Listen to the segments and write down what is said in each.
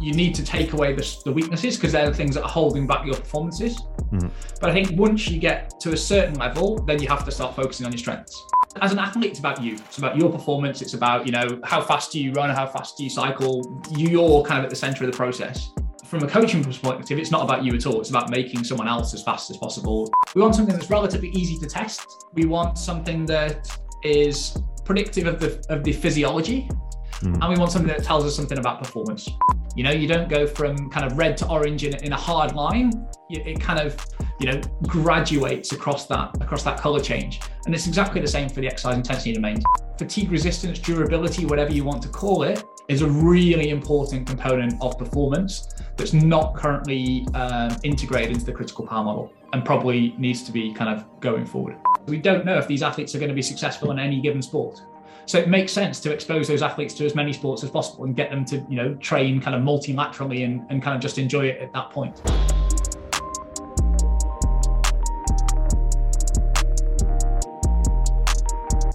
you need to take away the, the weaknesses because they're the things that are holding back your performances. Mm. But I think once you get to a certain level, then you have to start focusing on your strengths. As an athlete, it's about you. It's about your performance. It's about, you know, how fast do you run, how fast do you cycle. You're kind of at the center of the process. From a coaching perspective, it's not about you at all. It's about making someone else as fast as possible. We want something that's relatively easy to test. We want something that is predictive of the of the physiology mm. and we want something that tells us something about performance. You know, you don't go from kind of red to orange in, in a hard line. It kind of, you know, graduates across that across that color change, and it's exactly the same for the exercise intensity domain. Fatigue resistance, durability, whatever you want to call it, is a really important component of performance that's not currently um, integrated into the critical power model and probably needs to be kind of going forward. We don't know if these athletes are going to be successful in any given sport. So it makes sense to expose those athletes to as many sports as possible and get them to, you know, train kind of multilaterally and, and kind of just enjoy it at that point.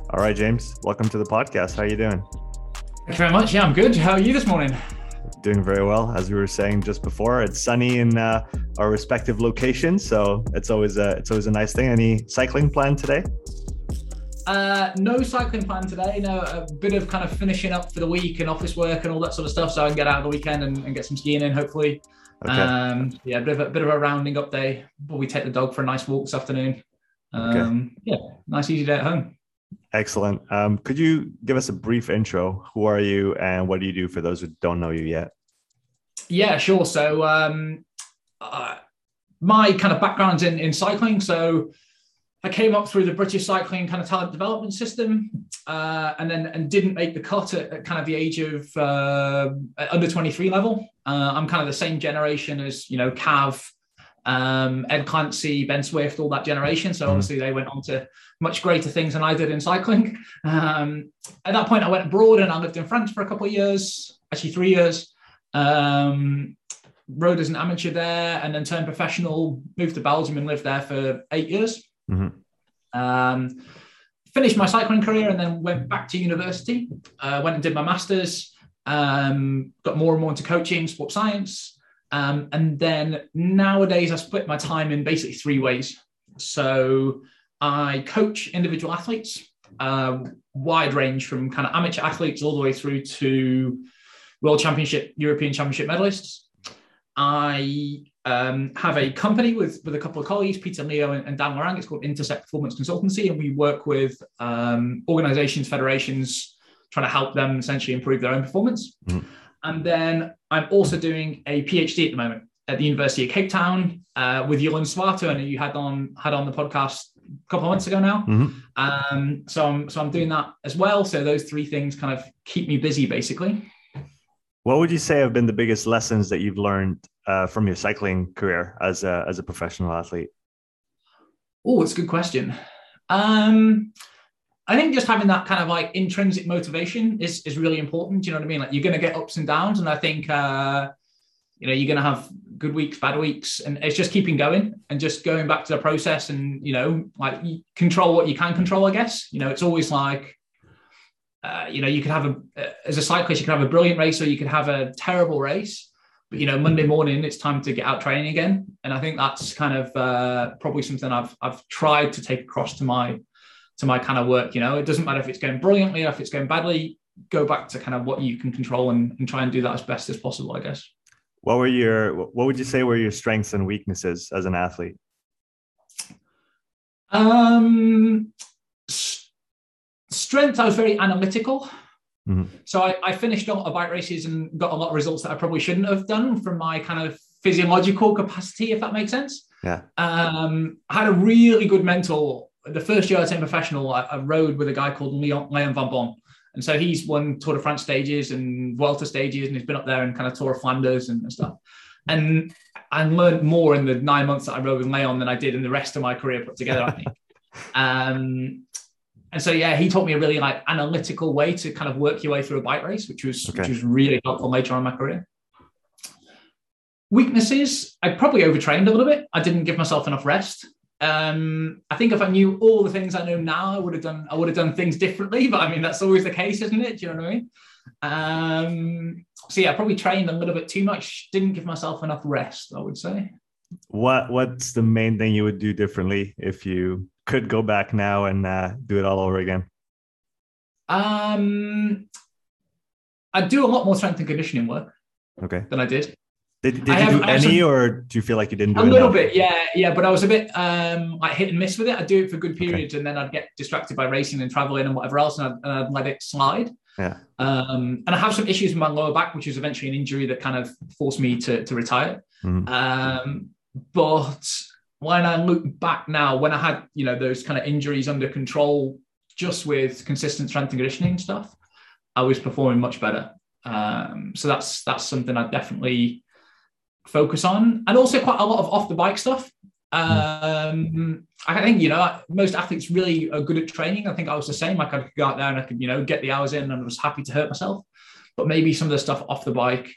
All right, James, welcome to the podcast. How are you doing? Thank you very much. Yeah, I'm good. How are you this morning? Doing very well. As we were saying just before, it's sunny in uh, our respective locations, so it's always a it's always a nice thing. Any cycling plan today? Uh, no cycling plan today. No, a bit of kind of finishing up for the week and office work and all that sort of stuff, so I can get out of the weekend and, and get some skiing in. Hopefully, okay. um, yeah, a bit of a bit of a rounding up day. But we take the dog for a nice walk this afternoon. Um, okay. Yeah, nice easy day at home. Excellent. Um, could you give us a brief intro? Who are you, and what do you do for those who don't know you yet? Yeah, sure. So, um, uh, my kind of background's in in cycling. So I came up through the British cycling kind of talent development system, uh, and then and didn't make the cut at, at kind of the age of uh, under 23 level. Uh, I'm kind of the same generation as you know Cav, um, Ed Clancy, Ben Swift, all that generation. So mm-hmm. obviously they went on to much greater things than I did in cycling. Um, at that point, I went abroad and I lived in France for a couple of years, actually three years. Um, rode as an amateur there, and then turned professional. Moved to Belgium and lived there for eight years. Mm-hmm. Um, finished my cycling career and then went back to university. Uh, went and did my masters. Um, got more and more into coaching, sports science, um, and then nowadays I split my time in basically three ways. So I coach individual athletes, uh, wide range from kind of amateur athletes all the way through to world championship, European championship medalists. I um, have a company with, with a couple of colleagues, Peter Leo and, and Dan Lorang. It's called Intersect Performance Consultancy, and we work with um, organizations, federations, trying to help them essentially improve their own performance. Mm-hmm. And then I'm also doing a PhD at the moment at the University of Cape Town uh, with Jeroen Swart, and you had on had on the podcast a couple of months ago now. Mm-hmm. Um, so I'm so I'm doing that as well. So those three things kind of keep me busy, basically. What would you say have been the biggest lessons that you've learned uh, from your cycling career as a, as a professional athlete? Oh, it's a good question. Um, I think just having that kind of like intrinsic motivation is is really important. You know what I mean? Like you're going to get ups and downs, and I think uh, you know you're going to have good weeks, bad weeks, and it's just keeping going and just going back to the process, and you know, like control what you can control. I guess you know it's always like uh, you know, you could have a as a cyclist, you could have a brilliant race or you could have a terrible race. But you know, Monday morning, it's time to get out training again, and I think that's kind of uh, probably something I've I've tried to take across to my to my kind of work. You know, it doesn't matter if it's going brilliantly or if it's going badly. Go back to kind of what you can control and, and try and do that as best as possible. I guess. What were your What would you say were your strengths and weaknesses as an athlete? Um, strength, I was very analytical. Mm-hmm. So I, I, finished a lot of bike races and got a lot of results that I probably shouldn't have done from my kind of physiological capacity, if that makes sense. Yeah. Um, I had a really good mentor. The first year I turned professional, I, I rode with a guy called Leon, Leon Van Bon. And so he's won Tour de France stages and Vuelta stages, and he's been up there and kind of Tour of Flanders and, and stuff. And I learned more in the nine months that I rode with Leon than I did in the rest of my career put together, I think. um, and so yeah, he taught me a really like analytical way to kind of work your way through a bike race, which was okay. which was really helpful later on in my career. Weaknesses, I probably overtrained a little bit. I didn't give myself enough rest. Um, I think if I knew all the things I know now, I would have done I would have done things differently. But I mean, that's always the case, isn't it? Do you know what I mean? Um, so yeah, I probably trained a little bit too much. Didn't give myself enough rest. I would say. What What's the main thing you would do differently if you could go back now and uh, do it all over again? Um, I do a lot more strength and conditioning work. Okay. Than I did. Did, did you have, do any, some, or do you feel like you didn't do a little bit? Yeah, yeah. But I was a bit um, like hit and miss with it. I'd do it for good periods, okay. and then I'd get distracted by racing and traveling and whatever else, and I'd, and I'd let it slide. Yeah. Um, and I have some issues with my lower back, which is eventually an injury that kind of forced me to to retire. Mm-hmm. Um, but when I look back now, when I had you know those kind of injuries under control, just with consistent strength and conditioning stuff, I was performing much better. Um, so that's that's something I definitely focus on, and also quite a lot of off the bike stuff. Um, I think you know most athletes really are good at training. I think I was the same. Like I could go out there and I could you know get the hours in, and I was happy to hurt myself. But maybe some of the stuff off the bike,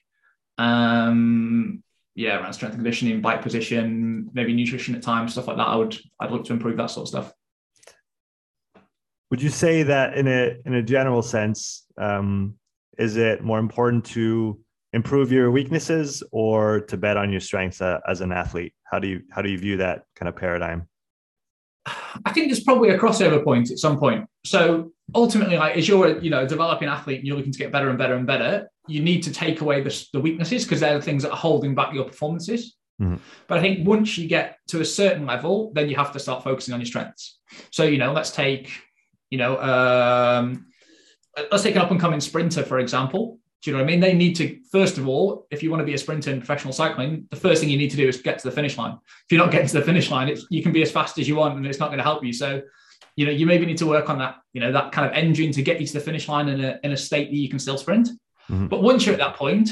um, yeah, around strength and conditioning, bike position, maybe nutrition at times, stuff like that. I would I'd look to improve that sort of stuff. Would you say that in a in a general sense, um, is it more important to improve your weaknesses or to bet on your strengths uh, as an athlete? How do you how do you view that kind of paradigm? I think there's probably a crossover point at some point. So ultimately, like as you're you know developing athlete and you're looking to get better and better and better, you need to take away the, the weaknesses because they're the things that are holding back your performances. Mm-hmm. But I think once you get to a certain level, then you have to start focusing on your strengths. So you know, let's take you know um, let's take an up and coming sprinter for example. Do you know what I mean? They need to, first of all, if you want to be a sprinter in professional cycling, the first thing you need to do is get to the finish line. If you're not getting to the finish line, it's, you can be as fast as you want and it's not going to help you. So, you know, you maybe need to work on that, you know, that kind of engine to get you to the finish line in a, in a state that you can still sprint. Mm-hmm. But once you're at that point,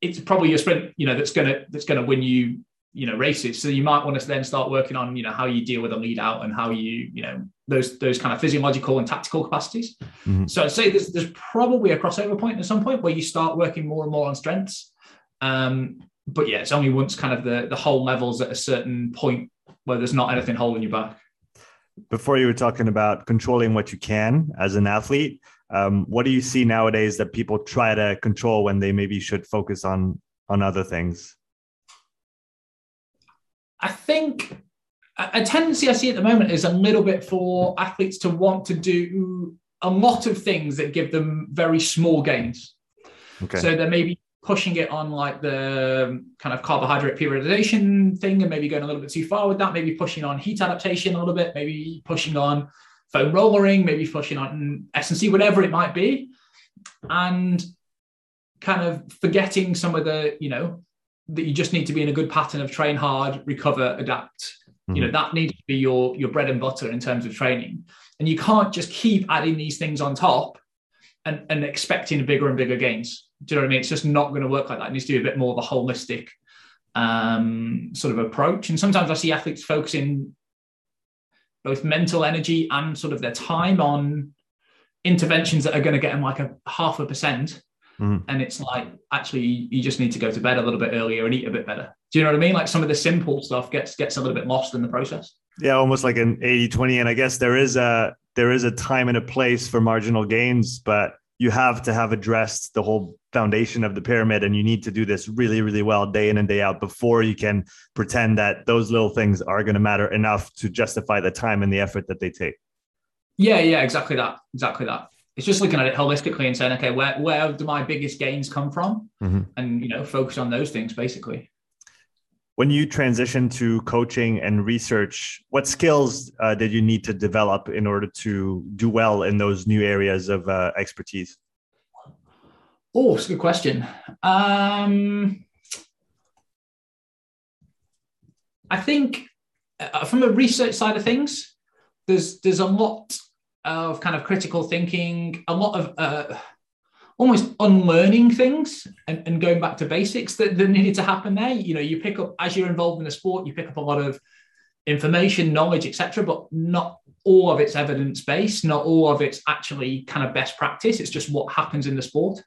it's probably your sprint, you know, that's going to, that's going to win you, you know, races. So you might want to then start working on, you know, how you deal with a lead out and how you, you know, those those kind of physiological and tactical capacities. Mm-hmm. So I'd say there's there's probably a crossover point at some point where you start working more and more on strengths. Um, but yeah, it's only once kind of the the whole levels at a certain point where there's not anything holding you back. Before you were talking about controlling what you can as an athlete, um, what do you see nowadays that people try to control when they maybe should focus on on other things? I think a tendency I see at the moment is a little bit for athletes to want to do a lot of things that give them very small gains. Okay. So they're maybe pushing it on like the um, kind of carbohydrate periodization thing and maybe going a little bit too far with that, maybe pushing on heat adaptation a little bit, maybe pushing on foam rollering, maybe pushing on S&C, whatever it might be. And kind of forgetting some of the, you know, that you just need to be in a good pattern of train hard, recover, adapt, Mm-hmm. You know, that needs to be your your bread and butter in terms of training. And you can't just keep adding these things on top and, and expecting bigger and bigger gains. Do you know what I mean? It's just not going to work like that. It needs to be a bit more of a holistic um, sort of approach. And sometimes I see athletes focusing both mental energy and sort of their time on interventions that are going to get them like a half a percent Mm. And it's like, actually, you just need to go to bed a little bit earlier and eat a bit better. Do you know what I mean? Like some of the simple stuff gets gets a little bit lost in the process. Yeah, almost like an 80-20. And I guess there is a there is a time and a place for marginal gains, but you have to have addressed the whole foundation of the pyramid and you need to do this really really well day in and day out before you can pretend that those little things are going to matter enough to justify the time and the effort that they take yeah yeah exactly that exactly that it's just looking at it holistically and saying, okay, where where do my biggest gains come from, mm-hmm. and you know, focus on those things basically. When you transition to coaching and research, what skills uh, did you need to develop in order to do well in those new areas of uh, expertise? Oh, it's a good question. Um, I think uh, from a research side of things, there's there's a lot of kind of critical thinking, a lot of uh, almost unlearning things and, and going back to basics that, that needed to happen there. You know, you pick up as you're involved in the sport, you pick up a lot of information, knowledge, etc., but not all of it's evidence based, not all of it's actually kind of best practice. It's just what happens in the sport.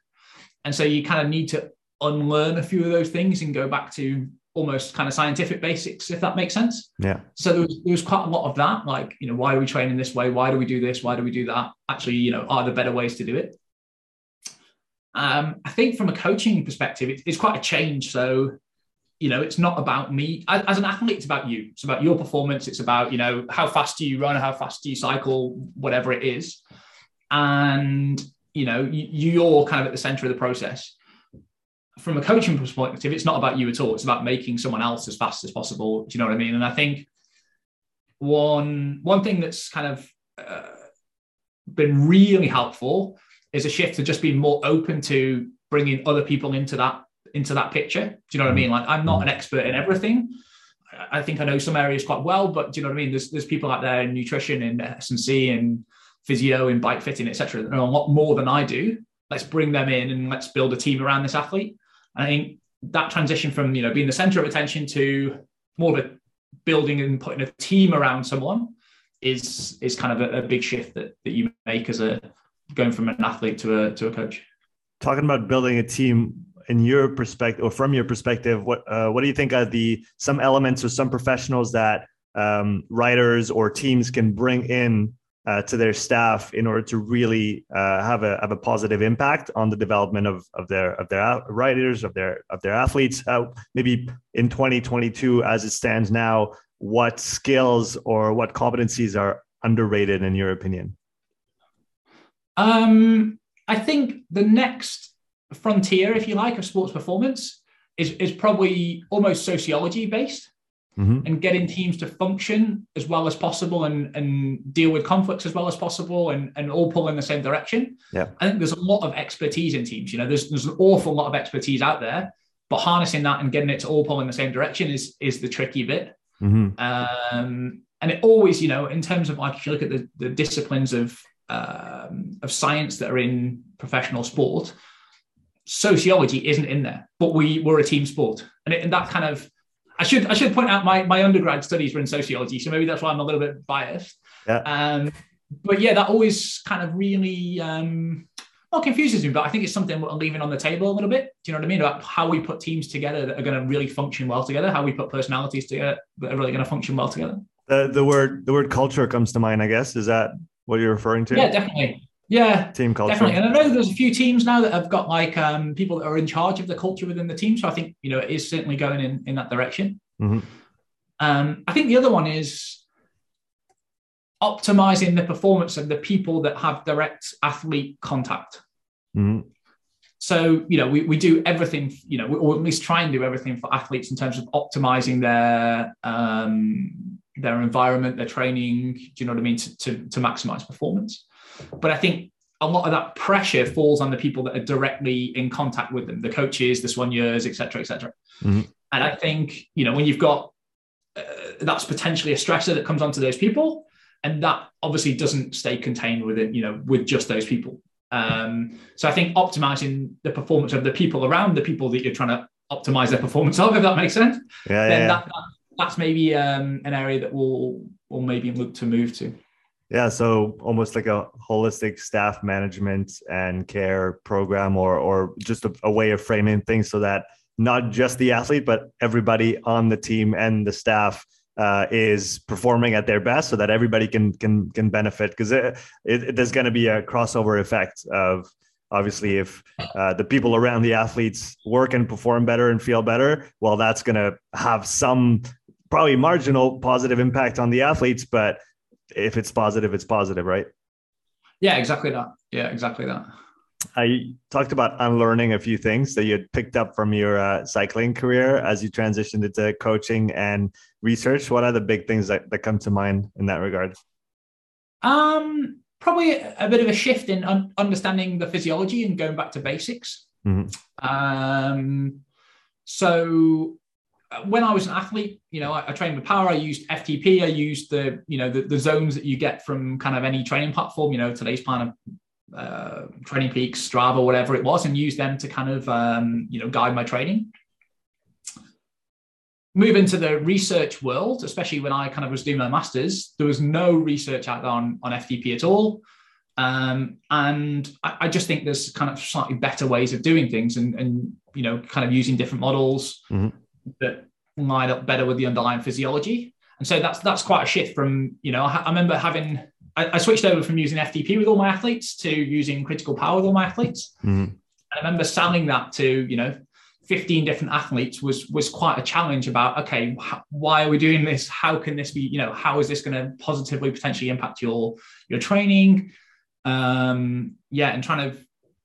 And so you kind of need to unlearn a few of those things and go back to almost kind of scientific basics, if that makes sense. Yeah. So there was, there was quite a lot of that, like, you know, why are we training this way? Why do we do this? Why do we do that? Actually, you know, are there better ways to do it? Um, I think from a coaching perspective, it, it's quite a change. So, you know, it's not about me as an athlete. It's about you. It's about your performance. It's about you know how fast do you run, how fast do you cycle, whatever it is, and you know you're kind of at the center of the process. From a coaching perspective, it's not about you at all. It's about making someone else as fast as possible. Do you know what I mean? And I think one one thing that's kind of uh, been really helpful is a shift to just be more open to bringing other people into that into that picture. Do you know what I mean? Like I'm not an expert in everything. I think I know some areas quite well, but do you know what I mean? There's there's people out there in nutrition, in S and C, and physio, in bike fitting, etc. That know a lot more than I do. Let's bring them in and let's build a team around this athlete. And I think that transition from you know being the center of attention to more of a building and putting a team around someone is is kind of a, a big shift that that you make as a going from an athlete to a to a coach. Talking about building a team in your perspective or from your perspective, what uh, what do you think are the some elements or some professionals that um, riders or teams can bring in uh, to their staff in order to really uh, have a have a positive impact on the development of of their of their riders of their of their athletes. Uh, maybe in 2022, as it stands now, what skills or what competencies are underrated in your opinion? Um, I think the next frontier, if you like, of sports performance is, is probably almost sociology based mm-hmm. and getting teams to function as well as possible and, and deal with conflicts as well as possible and, and all pull in the same direction. Yeah. I think there's a lot of expertise in teams. You know, there's, there's an awful lot of expertise out there, but harnessing that and getting it to all pull in the same direction is, is the tricky bit. Mm-hmm. Um, and it always, you know, in terms of like, if you look at the, the disciplines of um, of science that are in professional sport, sociology isn't in there. But we were a team sport, and, it, and that kind of I should I should point out my my undergrad studies were in sociology, so maybe that's why I'm a little bit biased. Yeah. Um, but yeah, that always kind of really um, well confuses me. But I think it's something we're leaving on the table a little bit. Do you know what I mean about how we put teams together that are going to really function well together? How we put personalities together that are really going to function well together. The the word the word culture comes to mind. I guess is that what you're referring to? Yeah, definitely. Yeah, team culture. Definitely. And I know there's a few teams now that have got like um, people that are in charge of the culture within the team. So I think you know it is certainly going in in that direction. Mm-hmm. Um, I think the other one is optimizing the performance of the people that have direct athlete contact. Mm-hmm. So you know we, we do everything you know or at least try and do everything for athletes in terms of optimizing their um, their environment, their training. Do you know what I mean? To, to, to maximize performance. But I think a lot of that pressure falls on the people that are directly in contact with them, the coaches, the soigneurs, et cetera, et cetera. Mm-hmm. And I think, you know, when you've got uh, that's potentially a stressor that comes onto those people, and that obviously doesn't stay contained within, you know, with just those people. Um, so I think optimizing the performance of the people around the people that you're trying to optimize their performance of, if that makes sense, yeah, then yeah. That, that, that's maybe um, an area that we'll we'll maybe look to move to. Yeah, so almost like a holistic staff management and care program, or or just a, a way of framing things so that not just the athlete, but everybody on the team and the staff uh, is performing at their best, so that everybody can can can benefit. Because it, it, there's going to be a crossover effect of obviously if uh, the people around the athletes work and perform better and feel better, well, that's going to have some probably marginal positive impact on the athletes, but if it's positive, it's positive, right? Yeah, exactly that. Yeah, exactly that. I talked about unlearning a few things that you had picked up from your uh, cycling career as you transitioned into coaching and research. What are the big things that, that come to mind in that regard? Um, probably a, bit of a shift in un- understanding the physiology and going back to basics. Mm-hmm. Um, so when I was an athlete, you know, I, I, trained with power. I used FTP. I used the, you know, the, the zones that you get from kind of any training platform, you know, today's plan of uh, Training Peaks, Strava, whatever it was, and use them to kind of, um, you know, guide my training. Move into the research world, especially when I kind of was doing my masters, there was no research out there on, on FTP at all. Um, and I, I, just think there's kind of slightly better ways of doing things and, and you know, kind of using different models. Mm-hmm that line up better with the underlying physiology. And so that's that's quite a shift from you know I, I remember having I, I, switched over from using FTP with all my athletes to using critical power with all my athletes. Mm-hmm. I remember selling that to, you know, 15 different athletes was was quite a challenge about okay why are we doing this how can this be you know how is this going to positively potentially impact your your training um yeah and trying to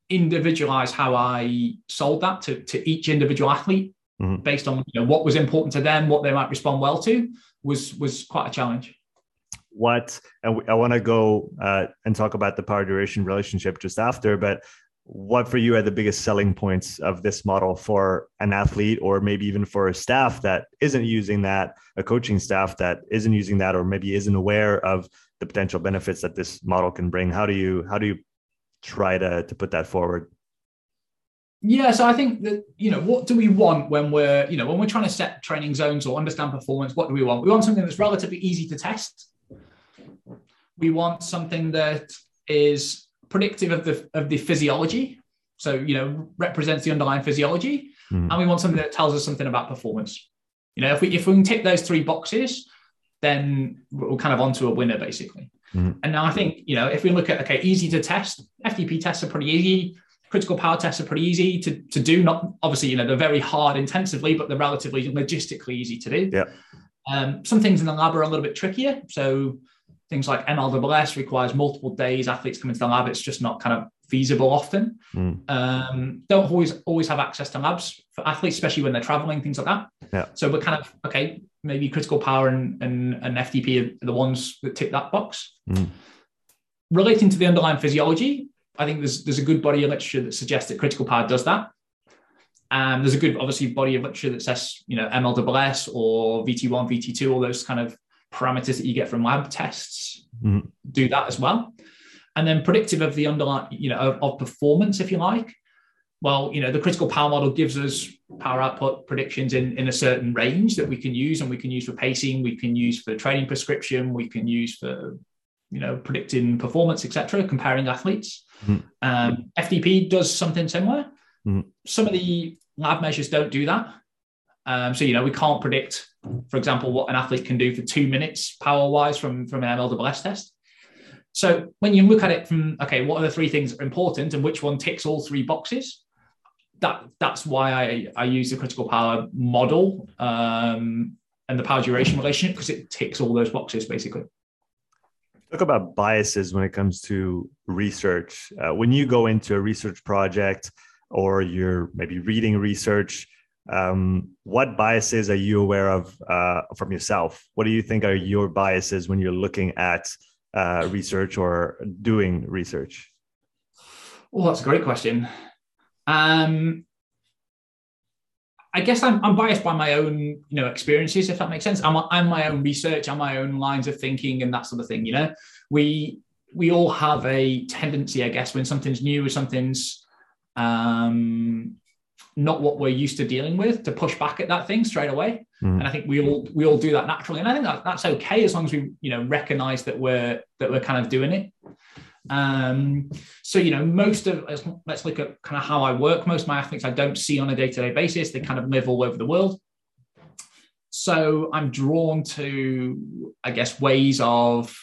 individualize how i sold that to, to each individual athlete mm-hmm. based on you know what was important to them what they might respond well to was was quite a challenge. What and i want to go uh, and talk about the power duration relationship just after but what for you are the biggest selling points of this model for an athlete or maybe even for a staff that isn't using that a coaching staff that isn't using that or maybe isn't aware of the potential benefits that this model can bring? How do you how do you try to to put that forward yeah so i think that you know what do we want when we're you know when we're trying to set training zones or understand performance what do we want we want something that's relatively easy to test we want something that is predictive of the of the physiology. So you know represents the underlying physiology, mm. and we want something that tells us something about performance. You know, if we if we can tick those three boxes, then we're kind of onto a winner basically. Mm. And now I think you know if we look at okay, easy to test, FTP tests are pretty easy. Critical power tests are pretty easy to, to do. Not obviously, you know, they're very hard intensively, but they're relatively logistically easy to do. Yeah. Um, some things in the lab are a little bit trickier. So things like MLWS requires multiple days athletes come into the lab. It's just not kind of feasible often. Mm. Um, don't always always have access to labs for athletes, especially when they're traveling, things like that. Yeah. So we're kind of okay. Maybe critical power and and, and FTP are the ones that tick that box. Mm. Relating to the underlying physiology, I think there's there's a good body of literature that suggests that critical power does that. And there's a good, obviously, body of literature that says, you know, MLSS or VT1, VT2, all those kind of parameters that you get from lab tests mm-hmm. do that as well and then predictive of the underlying you know of, of, performance if you like well you know the critical power model gives us power output predictions in in a certain range that we can use and we can use for pacing we can use for training prescription we can use for you know predicting performance etc comparing athletes mm-hmm. um, ftp does something similar mm-hmm. some of the lab measures don't do that um, so you know we can't predict for example, what an athlete can do for two minutes power wise from, from an MLSS test. So when you look at it from, okay, what are the three things that are important and which one ticks all three boxes? That, that's why I, I use the critical power model um, and the power duration relationship because it ticks all those boxes basically. Talk about biases when it comes to research. Uh, when you go into a research project or you're maybe reading research, um, what biases are you aware of uh, from yourself? What do you think are your biases when you're looking at uh, research or doing research? Well, that's a great question. Um, I guess I'm, I'm, biased by my own, you know, experiences, if that makes sense. I'm, I'm my own research, I'm my own lines of thinking, and that sort of thing. You know, we we all have a tendency, I guess, when something's new or something's um, not what we're used to dealing with to push back at that thing straight away mm. and i think we all we all do that naturally and i think that, that's okay as long as we you know recognize that we're that we're kind of doing it um so you know most of let's look at kind of how i work most of my athletes i don't see on a day-to-day basis they kind of live all over the world so i'm drawn to i guess ways of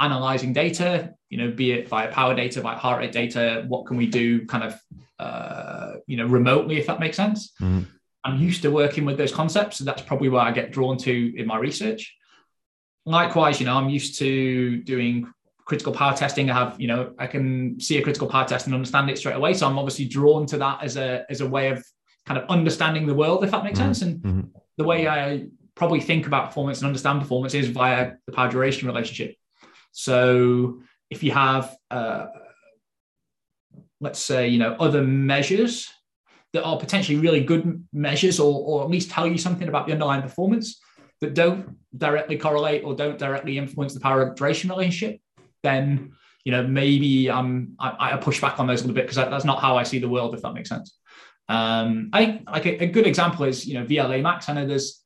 analyzing data you know be it via power data via heart rate data what can we do kind of uh, you know, remotely, if that makes sense. Mm-hmm. I'm used to working with those concepts, so that's probably where I get drawn to in my research. Likewise, you know, I'm used to doing critical power testing. I have, you know, I can see a critical power test and understand it straight away. So I'm obviously drawn to that as a as a way of kind of understanding the world, if that makes mm-hmm. sense. And mm-hmm. the way I probably think about performance and understand performance is via the power duration relationship. So if you have uh, let's say, you know, other measures that are potentially really good measures or, or at least tell you something about the underlying performance that don't directly correlate or don't directly influence the power duration relationship, then you know maybe um, I, I push back on those a little bit because that's not how I see the world, if that makes sense. Um, I think like a, a, good example is you know VLA Max. I know there's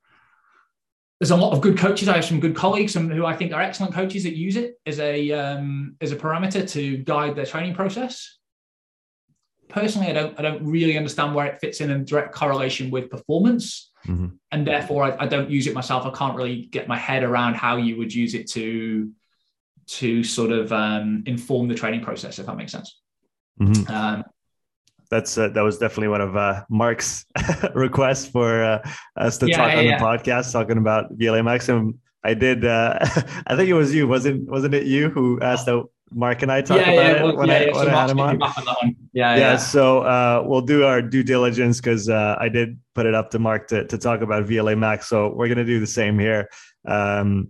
there's a lot of good coaches. I have some good colleagues who I think are excellent coaches that use it as a um, as a parameter to guide their training process personally, I don't I don't really understand where it fits in in direct correlation with performance, mm-hmm. and therefore I, I, don't use it myself. I can't really get my head around how you would use it to to sort of um, inform the training process, if that makes sense. Mm-hmm. Um, that's uh, that was definitely one of uh, Mark's requests for uh, us to yeah, talk yeah, on yeah. the podcast, talking about VLA Maximum. I did. Uh, I think it was you, wasn't wasn't it you who asked that Mark and I talk about it well, when, I, when so I had him on? on yeah, yeah, So uh, we'll do our due diligence because uh, I did put it up to Mark to, to talk about VLA Max. So we're going to do the same here. Um,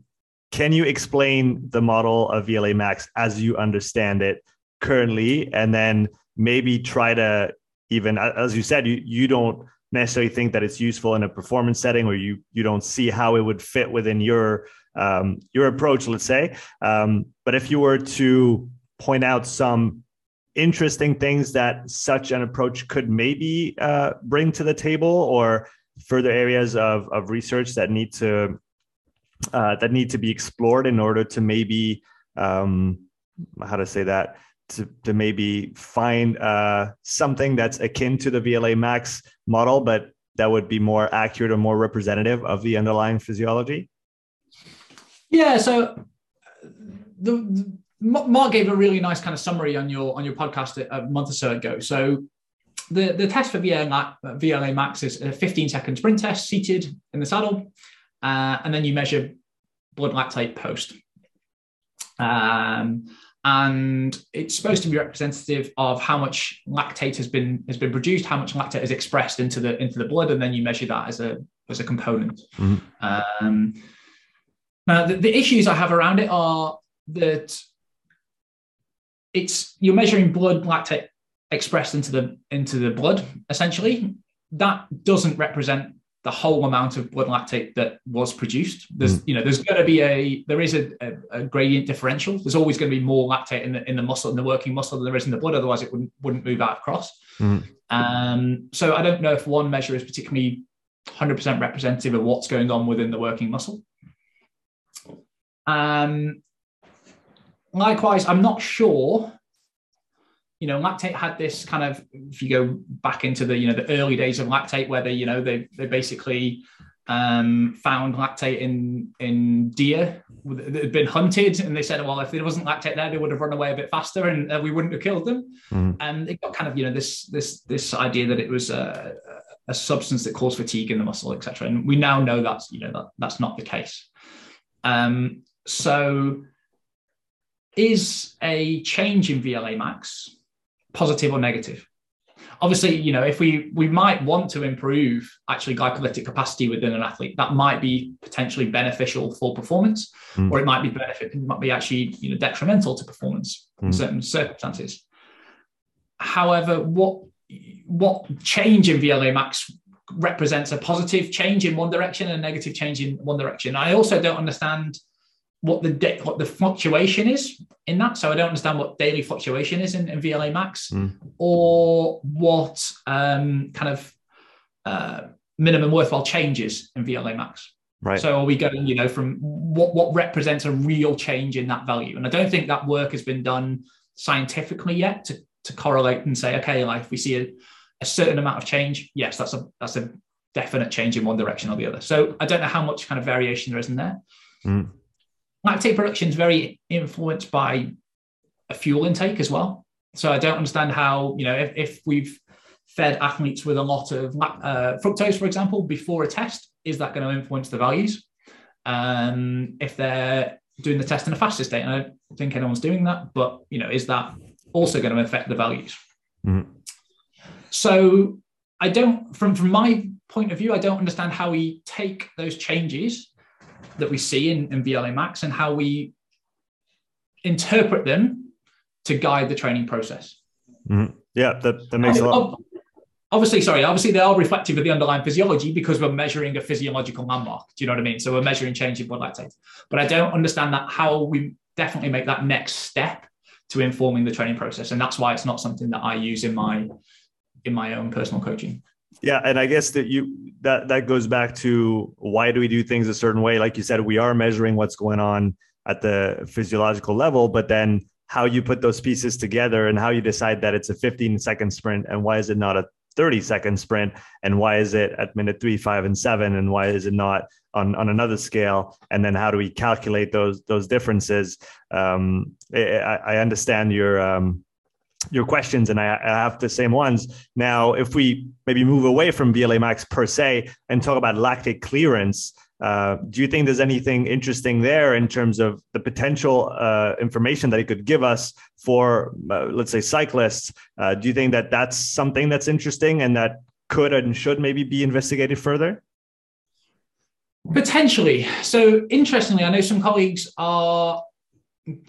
can you explain the model of VLA Max as you understand it currently, and then maybe try to even as you said, you you don't necessarily think that it's useful in a performance setting, or you you don't see how it would fit within your um, your approach, let's say. Um, but if you were to point out some interesting things that such an approach could maybe uh, bring to the table, or further areas of, of research that need to uh, that need to be explored in order to maybe um, how to say that to, to maybe find uh, something that's akin to the VLA max model, but that would be more accurate or more representative of the underlying physiology? Yeah. So the, the Mark gave a really nice kind of summary on your on your podcast a, a month or so ago. So the, the test for VLA, VLA max is a 15 second sprint test seated in the saddle. Uh, and then you measure blood lactate post. Um, and it's supposed to be representative of how much lactate has been has been produced, how much lactate is expressed into the into the blood, and then you measure that as a as a component. Mm-hmm. Um, now, the, the issues I have around it are that it's you're measuring blood lactate expressed into the into the blood essentially. That doesn't represent the whole amount of blood lactate that was produced. There's, mm. you know, there's going to be a there is a, a, a, gradient differential. There's always going to be more lactate in the in the muscle in the working muscle than there is in the blood. Otherwise, it wouldn't wouldn't move out across. Mm. Um, so I don't know if one measure is particularly 100% representative of what's going on within the working muscle. Um, likewise, I'm not sure you know, lactate had this kind of, if you go back into the, you know, the early days of lactate, where they, you know, they they basically um, found lactate in in deer that had been hunted, and they said, well, if there wasn't lactate there, they would have run away a bit faster, and uh, we wouldn't have killed them. Mm. And it got kind of, you know, this this this idea that it was a, a substance that caused fatigue in the muscle, etc. And we now know that's, you know, that that's not the case. Um, so is a change in VLA max positive or negative obviously you know if we we might want to improve actually glycolytic capacity within an athlete that might be potentially beneficial for performance mm. or it might be benefit it might be actually you know detrimental to performance mm. in hmm. certain circumstances however what what change in vla max represents a positive change in one direction and a negative change in one direction i also don't understand what the de- what the fluctuation is in that. So I don't understand what daily fluctuation is in, in VLA max mm. or what um, kind of uh, minimum worthwhile changes in VLA max. Right. So are we going, you know, from what what represents a real change in that value? And I don't think that work has been done scientifically yet to to correlate and say, okay, like if we see a, a certain amount of change, yes, that's a that's a definite change in one direction or the other. So I don't know how much kind of variation there is in there. Mm lactate production is very influenced by a fuel intake as well. So I don't understand how, you know, if, if we've fed athletes with a lot of uh, fructose, for example, before a test, is that going to influence the values? Um, if they're doing the test in a faster state, and I don't think anyone's doing that, but you know, is that also going to affect the values? Mm-hmm. So I don't, from from my point of view, I don't understand how we take those changes that we see in, in VLA Max and how we interpret them to guide the training process. Mm-hmm. Yeah, that, that makes a lot. Obviously, sorry, obviously they are reflective of the underlying physiology because we're measuring a physiological landmark. Do you know what I mean? So we're measuring change in blood lactate. But I don't understand that how we definitely make that next step to informing the training process. And that's why it's not something that I use in my in my own personal coaching. Yeah, and I guess that you that that goes back to why do we do things a certain way? Like you said, we are measuring what's going on at the physiological level, but then how you put those pieces together and how you decide that it's a 15 second sprint and why is it not a 30 second sprint? And why is it at minute three five and seven? And why is it not on, on another scale? And then how do we calculate those those differences? Um, I, I understand your um, your questions, and I, I, have the same ones. Now, if we maybe move away from VLA Max per se and talk about lactate clearance, uh, do you think there's anything interesting there in terms of the potential uh, information that it could give us for, uh, let's say, cyclists? Uh, do you think that that's something that's interesting and that could and should maybe be investigated further? Potentially. So, interestingly, I know some colleagues are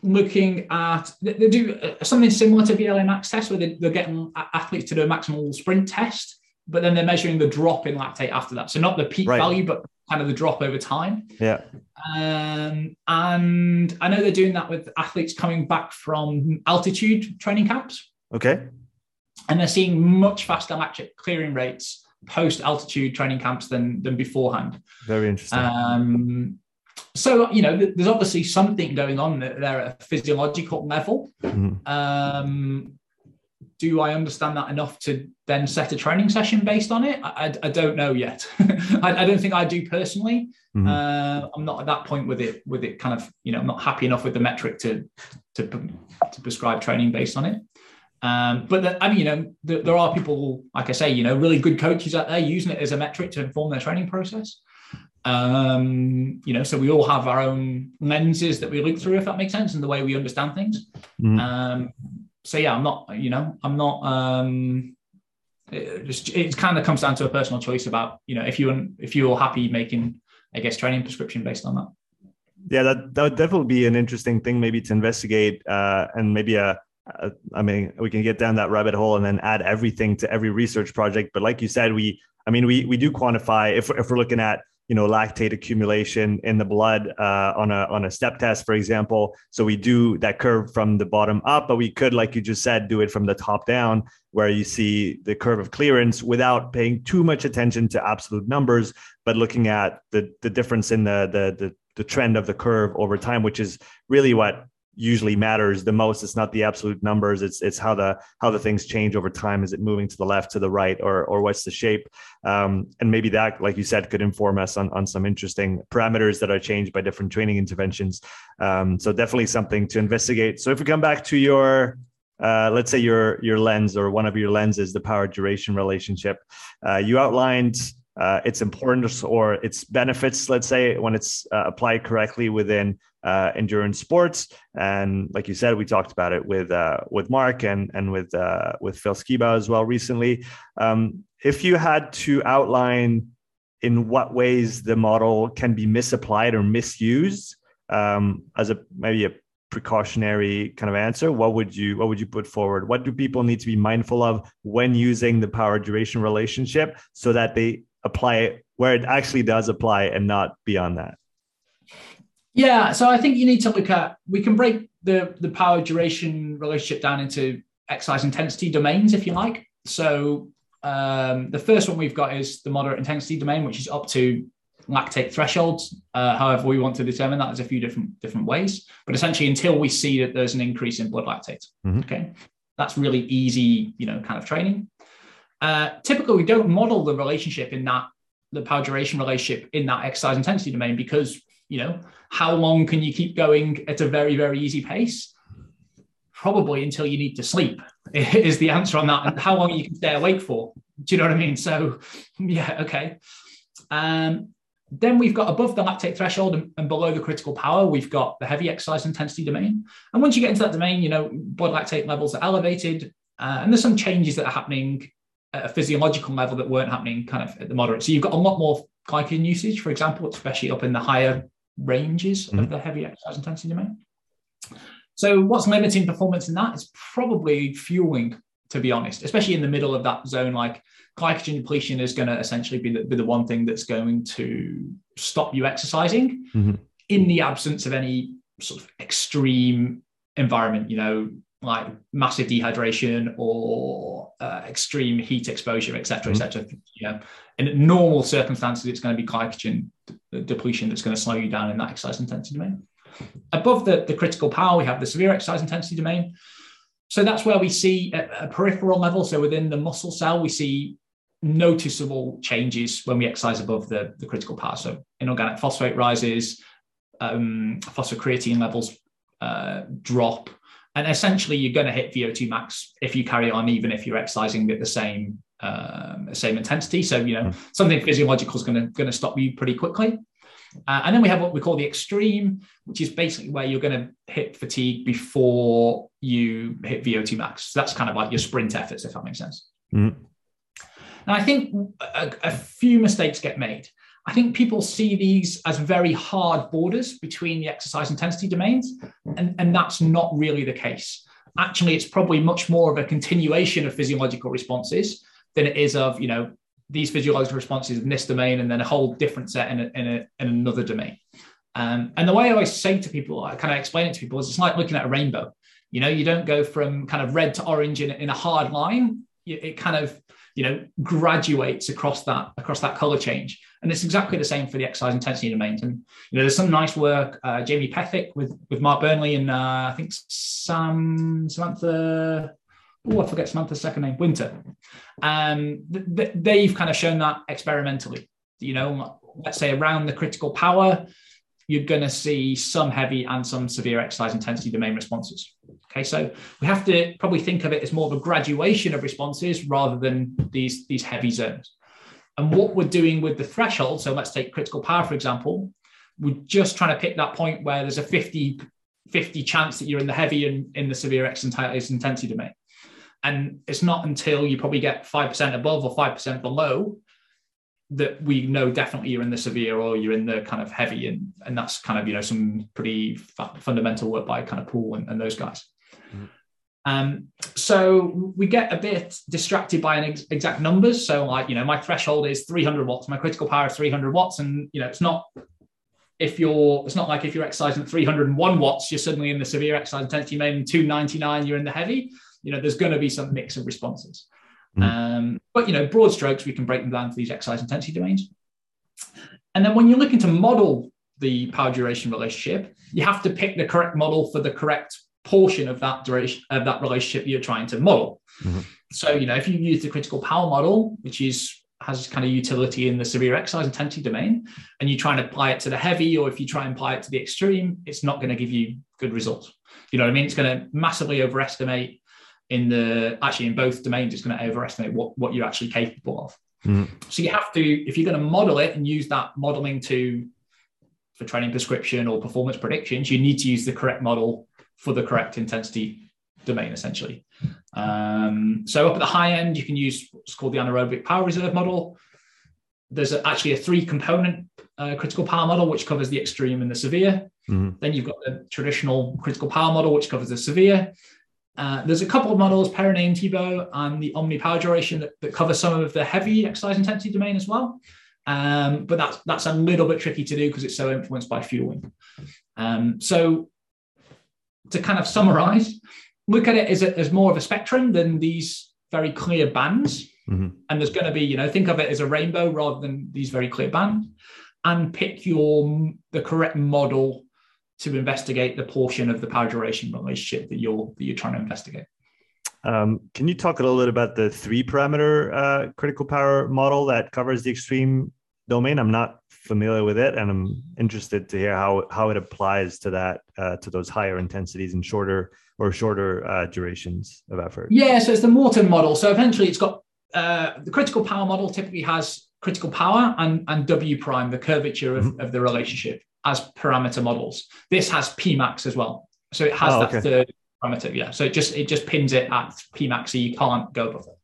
looking at they do uh, something similar to VLA max test where they, are getting athletes to do a maximal sprint test but then they're measuring the drop in lactate after that. So not the peak right. value but kind of the drop over time. Yeah. Um, and i know they're doing that with athletes coming back from altitude training camps. Okay. And they're seeing much faster lactate clearing rates post altitude training camps than than beforehand. Very interesting. Um, so you know there's obviously something going on there at a physiological level mm-hmm. um, do i understand that enough to then set a training session based on it i, I don't know yet I, I, don't think i do personally mm-hmm. uh, i'm not at that point with it with it kind of you know i'm not happy enough with the metric to to, to prescribe training based on it um, but the, I mean, you know, the, there are people, like I say, you know, really good coaches out there using it as a metric to inform their training process. Um, you know, so we all have our own lenses that we look through, if that makes sense, and the way we understand things. Mm. Um, so yeah, I'm not, you know, I'm not. Um, it just it kind of comes down to a personal choice about you know if you if you're happy making, I guess, training prescription based on that. Yeah, that that would definitely be an interesting thing, maybe to investigate, uh, and maybe a I mean, we can get down that rabbit hole and then add everything to every research project. But like you said, we, I mean, we we do quantify if if we're looking at you know lactate accumulation in the blood uh, on a on a step test, for example. So we do that curve from the bottom up, but we could, like you just said, do it from the top down, where you see the curve of clearance without paying too much attention to absolute numbers, but looking at the the difference in the the the, the trend of the curve over time, which is really what usually matters the most. It's not the absolute numbers. It's it's how the how the things change over time. Is it moving to the left to the right or or what's the shape? Um, and maybe that like you said could inform us on, on some interesting parameters that are changed by different training interventions. Um, so definitely something to investigate. So if we come back to your uh, let's say your your lens or one of your lenses the power duration relationship uh, you outlined uh, its importance or its benefits, let's say, when it's uh, applied correctly within uh, endurance sports. And like you said, we talked about it with uh, with Mark and and with uh, with Phil Skiba as well recently. Um, if you had to outline in what ways the model can be misapplied or misused um, as a maybe a precautionary kind of answer what would you what would you put forward what do people need to be mindful of when using the power duration relationship so that they apply it where it actually does apply and not beyond that yeah, so I think you need to look at we can break the the power duration relationship down into exercise intensity domains, if you like. So um, the first one we've got is the moderate intensity domain, which is up to lactate thresholds. Uh, however, we want to determine that there's a few different different ways, but essentially until we see that there's an increase in blood lactate. Mm-hmm. Okay, that's really easy, you know, kind of training. Uh, typically, we don't model the relationship in that the power duration relationship in that exercise intensity domain because you know, how long can you keep going at a very, very easy pace? Probably until you need to sleep is the answer on that. And how long you can stay awake for. Do you know what I mean? So, yeah, okay. Um, then we've got above the lactate threshold and, and, below the critical power, we've got the heavy exercise intensity domain. And once you get into that domain, you know, blood lactate levels are elevated. Uh, and there's some changes that are happening at a physiological level that weren't happening kind of at the moderate. So you've got a lot more glycogen usage, for example, especially up in the higher ranges mm-hmm. of the heavy exercise intensity domain. So, what's limiting performance in that is probably fueling, to be honest, especially in the middle of that zone. Like glycogen depletion is going to essentially be the, be the one thing that's going to stop you exercising mm-hmm. in the absence of any sort of extreme environment, you know, like massive dehydration or uh, extreme heat exposure, etc., mm-hmm. etc. You in normal circumstances, it's going to be glycogen depletion that's going to slow you down in that exercise intensity domain. Above the, the critical power, we have the severe exercise intensity domain. So that's where we see at a peripheral level. So within the muscle cell, we see noticeable changes when we exercise above the, the critical power. So inorganic phosphate rises, um, phosphocreatine levels uh, drop, And essentially, you're going to hit VO2 max if you carry on, even if you're exercising at the same um, same intensity. So you know mm. something physiological is going to going to stop you pretty quickly. Uh, and then we have what we call the extreme, which is basically where you're going to hit fatigue before you hit VO2 max. So that's kind of like your sprint efforts, if that makes sense. Mm. And I think a, a few mistakes get made. I think people see these as very hard borders between the exercise intensity domains, and, and that's not really the case. Actually, it's probably much more of a continuation of physiological responses than it is of, you know, these physiological responses in this domain and then a whole different set in, a, in, a, in another domain. Um, and the way I always say to people, I kind of explain it to people is it's like looking at a rainbow. You know, you don't go from kind of red to orange in, in a hard line. It kind of, you know, graduates across that across that color change. And it's exactly the same for the exercise intensity domains. And you know, there's some nice work. Uh, Jamie Pethick with with Mark Burnley and uh, I think Sam Samantha oh, I forget Samantha's second name, Winter. Um, th- they've kind of shown that experimentally. You know, let's say around the critical power, you're going to see some heavy and some severe exercise intensity domain responses. Okay, so we have to probably think of it as more of a graduation of responses rather than these, these heavy zones. And what we're doing with the threshold, so let's take critical power, for example, we're just trying to pick that point where there's a 50, 50 chance that you're in the heavy and in the severe exercise intensity domain. And it's not until you probably get 5% above or 5% below that we know definitely you're in the severe or you're in the kind of heavy. And, and that's kind of, you know, some pretty fundamental work by kind of Paul and, and those guys. Mm-hmm. Um, so we get a bit distracted by an ex- exact numbers. So like, you know, my threshold is 300 watts, my critical power is 300 watts. And, you know, it's not, if you're, it's not like if you're exercising at 301 watts, you're suddenly in the severe exercise intensity, maybe 299, you're in the heavy you know, there's going to be some mix of responses. Mm. Um, but you know, broad strokes, we can break them down to these exercise intensity domains. And then when you're looking to model the power duration relationship, you have to pick the correct model for the correct portion of that duration of that relationship you're trying to model. Mm-hmm. So, you know, if you use the critical power model, which is has kind of utility in the severe exercise intensity domain, and you try and apply it to the heavy, or if you try and apply it to the extreme, it's not going to give you good results. You know what I mean? It's going to massively overestimate in the actually in both domains, it's going to overestimate what, what you're actually capable of. Mm. So you have to, if you're going to model it and use that modeling to for training prescription or performance predictions, you need to use the correct model for the correct intensity domain, essentially. Um, so up at the high end, you can use what's called the anaerobic power reserve model. There's actually a three component uh, critical power model, which covers the extreme and the severe. Mm-hmm. Then you've got the traditional critical power model, which covers the severe. Uh, there's a couple of models, Péronnet and Thibault, and the Omni Power Duration that, that cover some of the heavy exercise intensity domain as well. Um, but that's that's a little bit tricky to do because it's so influenced by fueling. Um, so to kind of summarize, look at it as, a, as more of a spectrum than these very clear bands. Mm-hmm. And there's going to be, you know, think of it as a rainbow rather than these very clear bands, and pick your the correct model to investigate the portion of the power duration relationship that you're that you're trying to investigate. Um, can you talk a little bit about the three parameter uh, critical power model that covers the extreme domain? I'm not familiar with it, and I'm interested to hear how how it applies to that uh, to those higher intensities and shorter or shorter uh, durations of effort. Yeah, so it's the Morton model. So eventually, it's got uh, the critical power model typically has critical power and, and W prime, the curvature of, mm-hmm. of the relationship as parameter models. This has Pmax as well. So it has oh, that okay. third parameter. Yeah. So it just it just pins it at Pmax, so you can't go above it.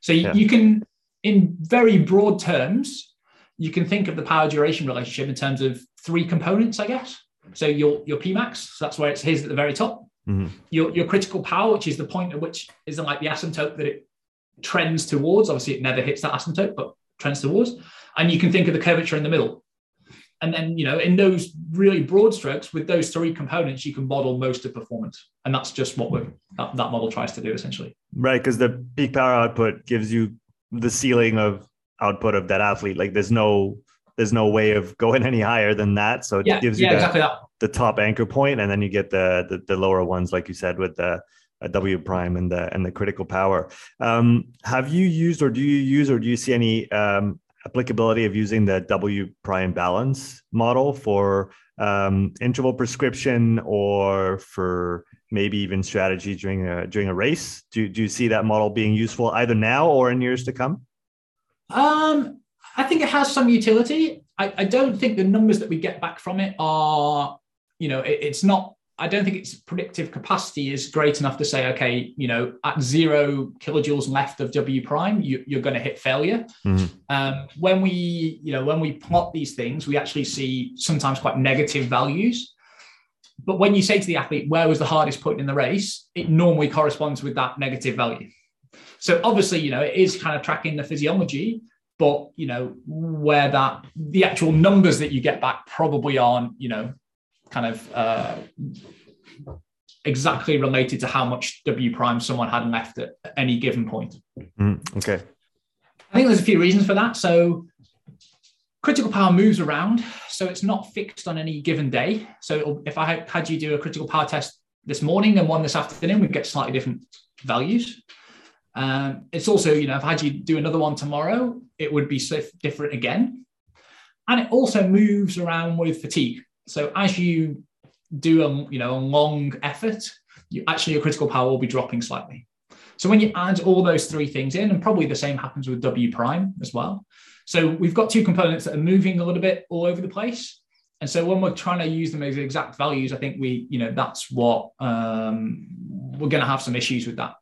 So yeah. you can, in very broad terms, you can think of the power duration relationship in terms of three components, I guess. So your your Pmax, so that's where it's his at the very top. Mm-hmm. Your your critical power, which is the point at which isn't like the asymptote that it trends towards. Obviously, it never hits that asymptote, but trends towards. And you can think of the curvature in the middle. And then, you know, in those really broad strokes, with those three components, you can model most of performance. And that's just what that, that model tries to do essentially. Right. Because the peak power output gives you the ceiling of output of that athlete. Like there's no, there's no way of going any higher than that. So it yeah, gives you yeah, the, exactly the top anchor point, and then you get the, the, the lower ones, like you said, with the W prime and the and the critical power. Um, have you used or do you use or do you see any um, applicability of using the W prime balance model for um, interval prescription or for maybe even strategy during a during a race? Do, do you see that model being useful either now or in years to come? Um, I think it has some utility. I, I don't think the numbers that we get back from it are, you know, it, it's not I don't think its predictive capacity is great enough to say, okay, you know, at zero kilojoules left of W prime, you, are going to hit failure. Mm-hmm. Um, when we, you know, when we plot these things, we actually see sometimes quite negative values. But when you say to the athlete, where was the hardest point in the race, it normally corresponds with that negative value. So obviously, you know, it is kind of tracking the physiology, but you know, where that the actual numbers that you get back probably aren't, you know, kind of uh, exactly related to how much W prime someone had left at any given point. Mm, okay. I think there's a few reasons for that. So critical power moves around, so it's not fixed on any given day. So if I had you do a critical power test this morning and one this afternoon, we'd get slightly different values. Um, it's also, you know, if I had you do another one tomorrow, it would be different again. And it also moves around with fatigue. So as you do a you know a long effort, you actually your critical power will be dropping slightly. So when you add all those three things in, and probably the same happens with W prime as well. So we've got two components that are moving a little bit all over the place. And so when we're trying to use them as exact values, I think we, you know, that's what um, we're going to have some issues with that.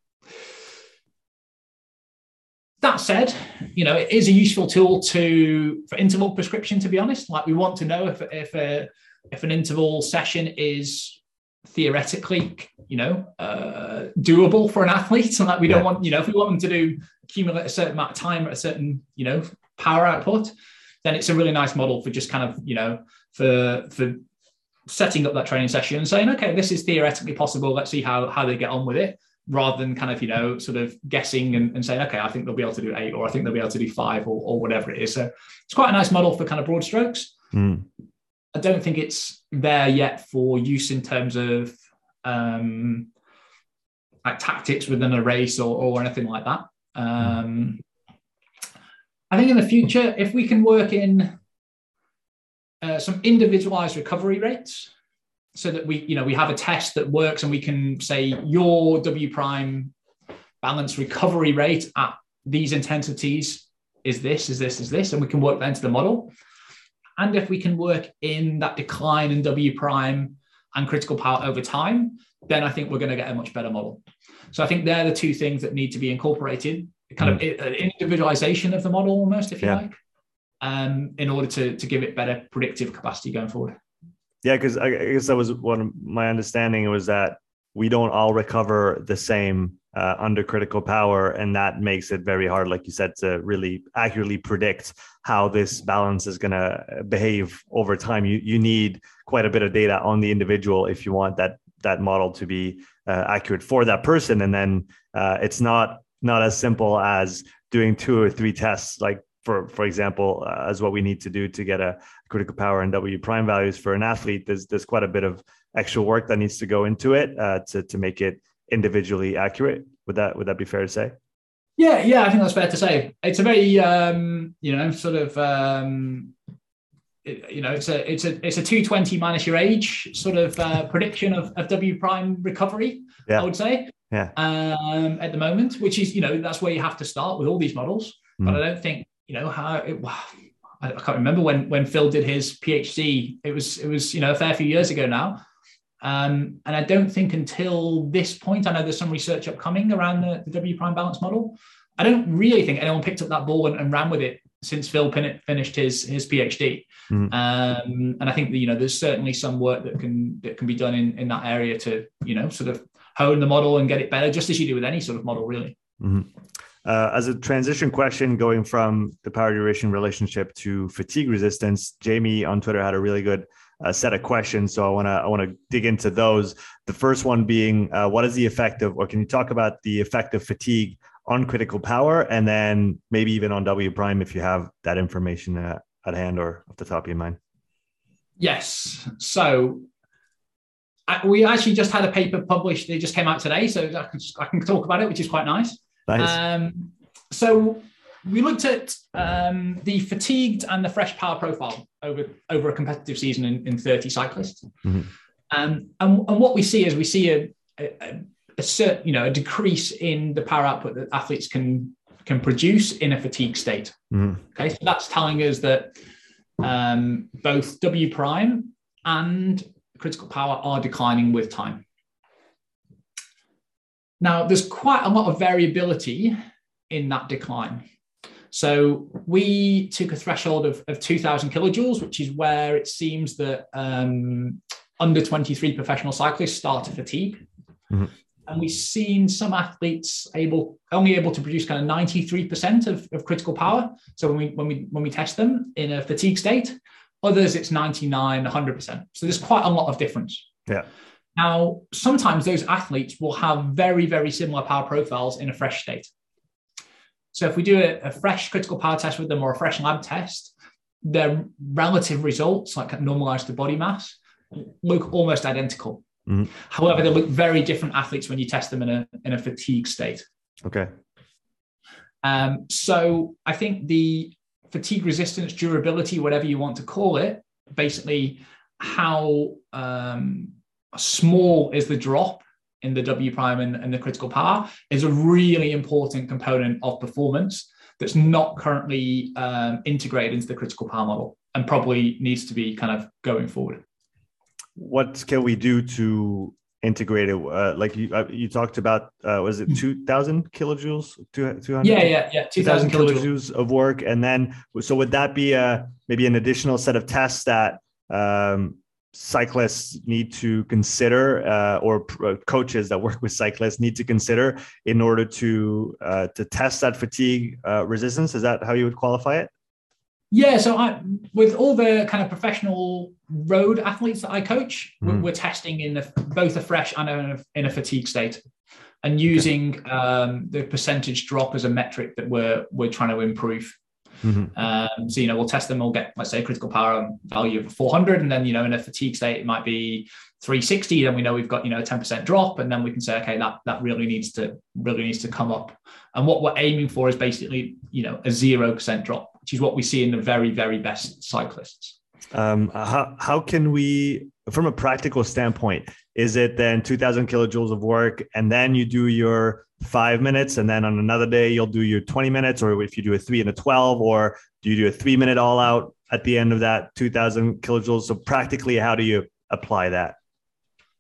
That said, you know, it is a useful tool to for interval prescription. To be honest, like we want to know if if a if an interval session is theoretically, you know, uh, doable for an athlete, and like we don't want, you know, if we want them to do accumulate a certain amount of time at a certain, you know, power output, then it's a really nice model for just kind of, you know, for for setting up that training session and saying, okay, this is theoretically possible. Let's see how how they get on with it, rather than kind of, you know, sort of guessing and, and saying, okay, I think they'll be able to do eight, or I think they'll be able to do five, or, or whatever it is. So it's quite a nice model for kind of broad strokes. Mm. I don't think it's there yet for use in terms of um, like tactics within a race or, or anything like that. Um, I think in the future, if we can work in uh, some individualized recovery rates, so that we, you know, we have a test that works and we can say your W prime balance recovery rate at these intensities is this, is this, is this, and we can work that into the model. And if we can work in that decline in W prime and critical power over time, then I think we're going to get a much better model. So I think they're the two things that need to be incorporated, kind of mm. individualization of the model almost, if you yeah. like, um, in order to, to give it better predictive capacity going forward. Yeah, because I guess that was one of my understanding was that we don't all recover the same uh, under critical power, and that makes it very hard, like you said, to really accurately predict how this balance is going to behave over time. You you need quite a bit of data on the individual if you want that that model to be uh, accurate for that person, and then uh, it's not not as simple as doing two or three tests like for for example, uh, as what we need to do to get a critical power and W prime values for an athlete, there's there's quite a bit of extra work that needs to go into it uh, to to make it individually accurate. Would that would that be fair to say? Yeah, yeah, I think that's fair to say. It's a very um, you know sort of um, it, you know it's a it's a it's a two twenty minus your age sort of uh, prediction of, of W prime recovery. Yeah. I would say. Yeah. Um, at the moment, which is you know that's where you have to start with all these models. Mm. But I don't think you know how it. I can't remember when when Phil did his PhD. It was it was you know a fair few years ago now. Um, and I don't think until this point, I know there's some research upcoming around the, the W prime balance model. I don't really think anyone picked up that ball and, and ran with it since Phil Pinnett finished his his PhD. Mm. Um, and I think that, you know there's certainly some work that can that can be done in in that area to you know sort of hone the model and get it better, just as you do with any sort of model, really. Mm-hmm. Uh, as a transition question, going from the power duration relationship to fatigue resistance, Jamie on Twitter had a really good a set of questions. So I want to I want to dig into those. The first one being, uh, what is the effect of, or can you talk about the effect of fatigue on critical power, and then maybe even on W prime if you have that information uh, at hand or off the top of your mind. Yes. So we actually just had a paper published. It just came out today, so I can, I can talk about it, which is quite nice. Nice. Um, so we looked at um, the fatigued and the fresh power profile over over a competitive season in, in 30 cyclists. Mm-hmm. Um, and, and what we see is we see a, a, a certain, you know, a decrease in the power output that athletes can can produce in a fatigue state. Mm-hmm. Okay, so that's telling us that um, both W prime and critical power are declining with time. Now, there's quite a lot of variability in that decline. So we took a threshold of, of 2000 kilojoules, which is where it seems that um, under 23 professional cyclists start to fatigue. Mm-hmm. And we've seen some athletes able only able to produce kind of 93% of, of critical power. So when we when we when we test them in a fatigue state, others it's 99, 100%. So there's quite a lot of difference. Yeah. Now, sometimes those athletes will have very, very similar power profiles in a fresh state. So if we do a, a fresh critical power test with them or a fresh lab test, their relative results, like normalized to body mass, look almost identical. Mm-hmm. However, they look very different athletes when you test them in a in a fatigue state. Okay. Um, so I think the fatigue resistance, durability, whatever you want to call it, basically how um, small is the drop in the W prime and, and the critical power is a really important component of performance that's not currently um, integrated into the critical power model and probably needs to be kind of going forward what can we do to integrate it? Uh, like you, uh, you talked about, uh, was it 2000 kilojoules? 200? Yeah, yeah, yeah. 2000 kilojoules. kilojoules of work. And then, so would that be a, maybe an additional set of tests that, um, cyclists need to consider uh, or uh, coaches that work with cyclists need to consider in order to uh, to test that fatigue uh, resistance is that how you would qualify it yeah, so I with all the kind of professional road athletes that I coach, mm. we're, we're, testing in a, both a fresh and a, in a fatigue state, and using okay. um, the percentage drop as a metric that we're we're trying to improve. Mm-hmm. Um, so you know we'll test them. We'll get let's say critical power value of 400, and then you know in a fatigue state it might be 360. Then we know we've got you know a 10% drop, and then we can say okay that that really needs to really needs to come up. And what we're aiming for is basically you know a zero percent drop which is what we see in the very, very best cyclists. Um, how, how can we, from a practical standpoint, is it then 2000 kilojoules of work and then you do your five minutes and then on another day you'll do your 20 minutes or if you do a three and a 12 or do you do a three minute all out at the end of that 2000 kilojoules? So practically how do you apply that?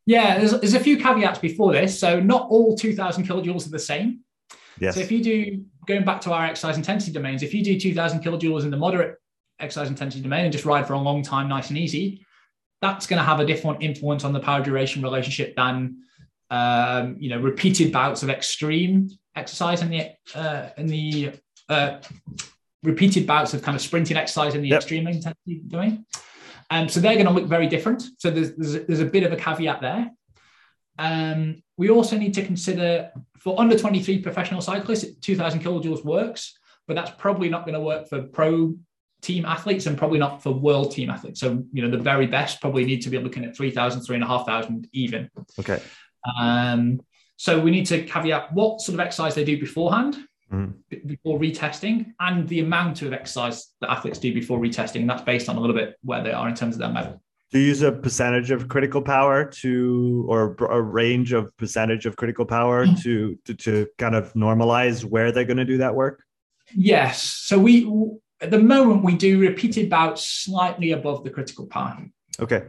Yeah there's, there's a few caveats before this. So not all 2000 kilojoules are the same. Yes. So if you do, going back to our exercise intensity domains, if you do 2000 kilojoules in the moderate exercise intensity domain and just ride for a long time, nice and easy, that's going to have a different influence on the power duration relationship than, um, you know, repeated bouts of extreme exercise in the, uh, in the, uh, repeated bouts of kind of sprinting exercise in the yep. extreme intensity domain. Um, so they're going to look very different. So there's, there's, a, there's a bit of a caveat there. Um, we also need to consider for under 23 professional cyclists, 2000 kilojoules works, but that's probably not going to work for pro team athletes and probably not for world team athletes. So, you know, the very best probably need to be looking at 3,000, 3,500 even. Okay. Um, so we need to caveat what sort of exercise they do beforehand, mm. before retesting, and the amount of exercise that athletes do before retesting. And that's based on a little bit where they are in terms of their medal do you use a percentage of critical power to or a range of percentage of critical power mm. to to, to kind of normalize where they're going to do that work yes so we at the moment we do repeated bouts slightly above the critical power okay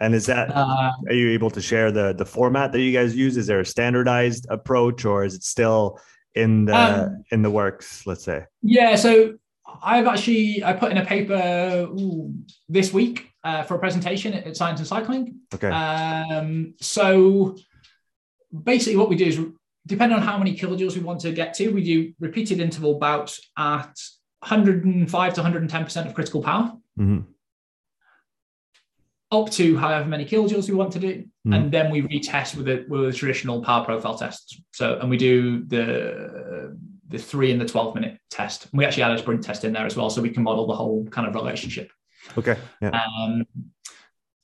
and is that uh, are you able to share the the format that you guys use is there a standardized approach or is it still in the um, in the works let's say yeah so I've actually I put in a paper ooh, this week uh, for a presentation at, Science and Cycling. Okay. Um, so basically, what we do is depending on how many kilojoules we want to get to, we do repeated interval bouts at 105 to 110 percent of critical power. Mm-hmm. Up to however many kilojoules we want to do, mm-hmm. and then we retest with a with a traditional power profile test. So, and we do the the three and the 12 minute test. We actually add a sprint test in there as well, so we can model the whole kind of relationship. Okay. Yeah. Um,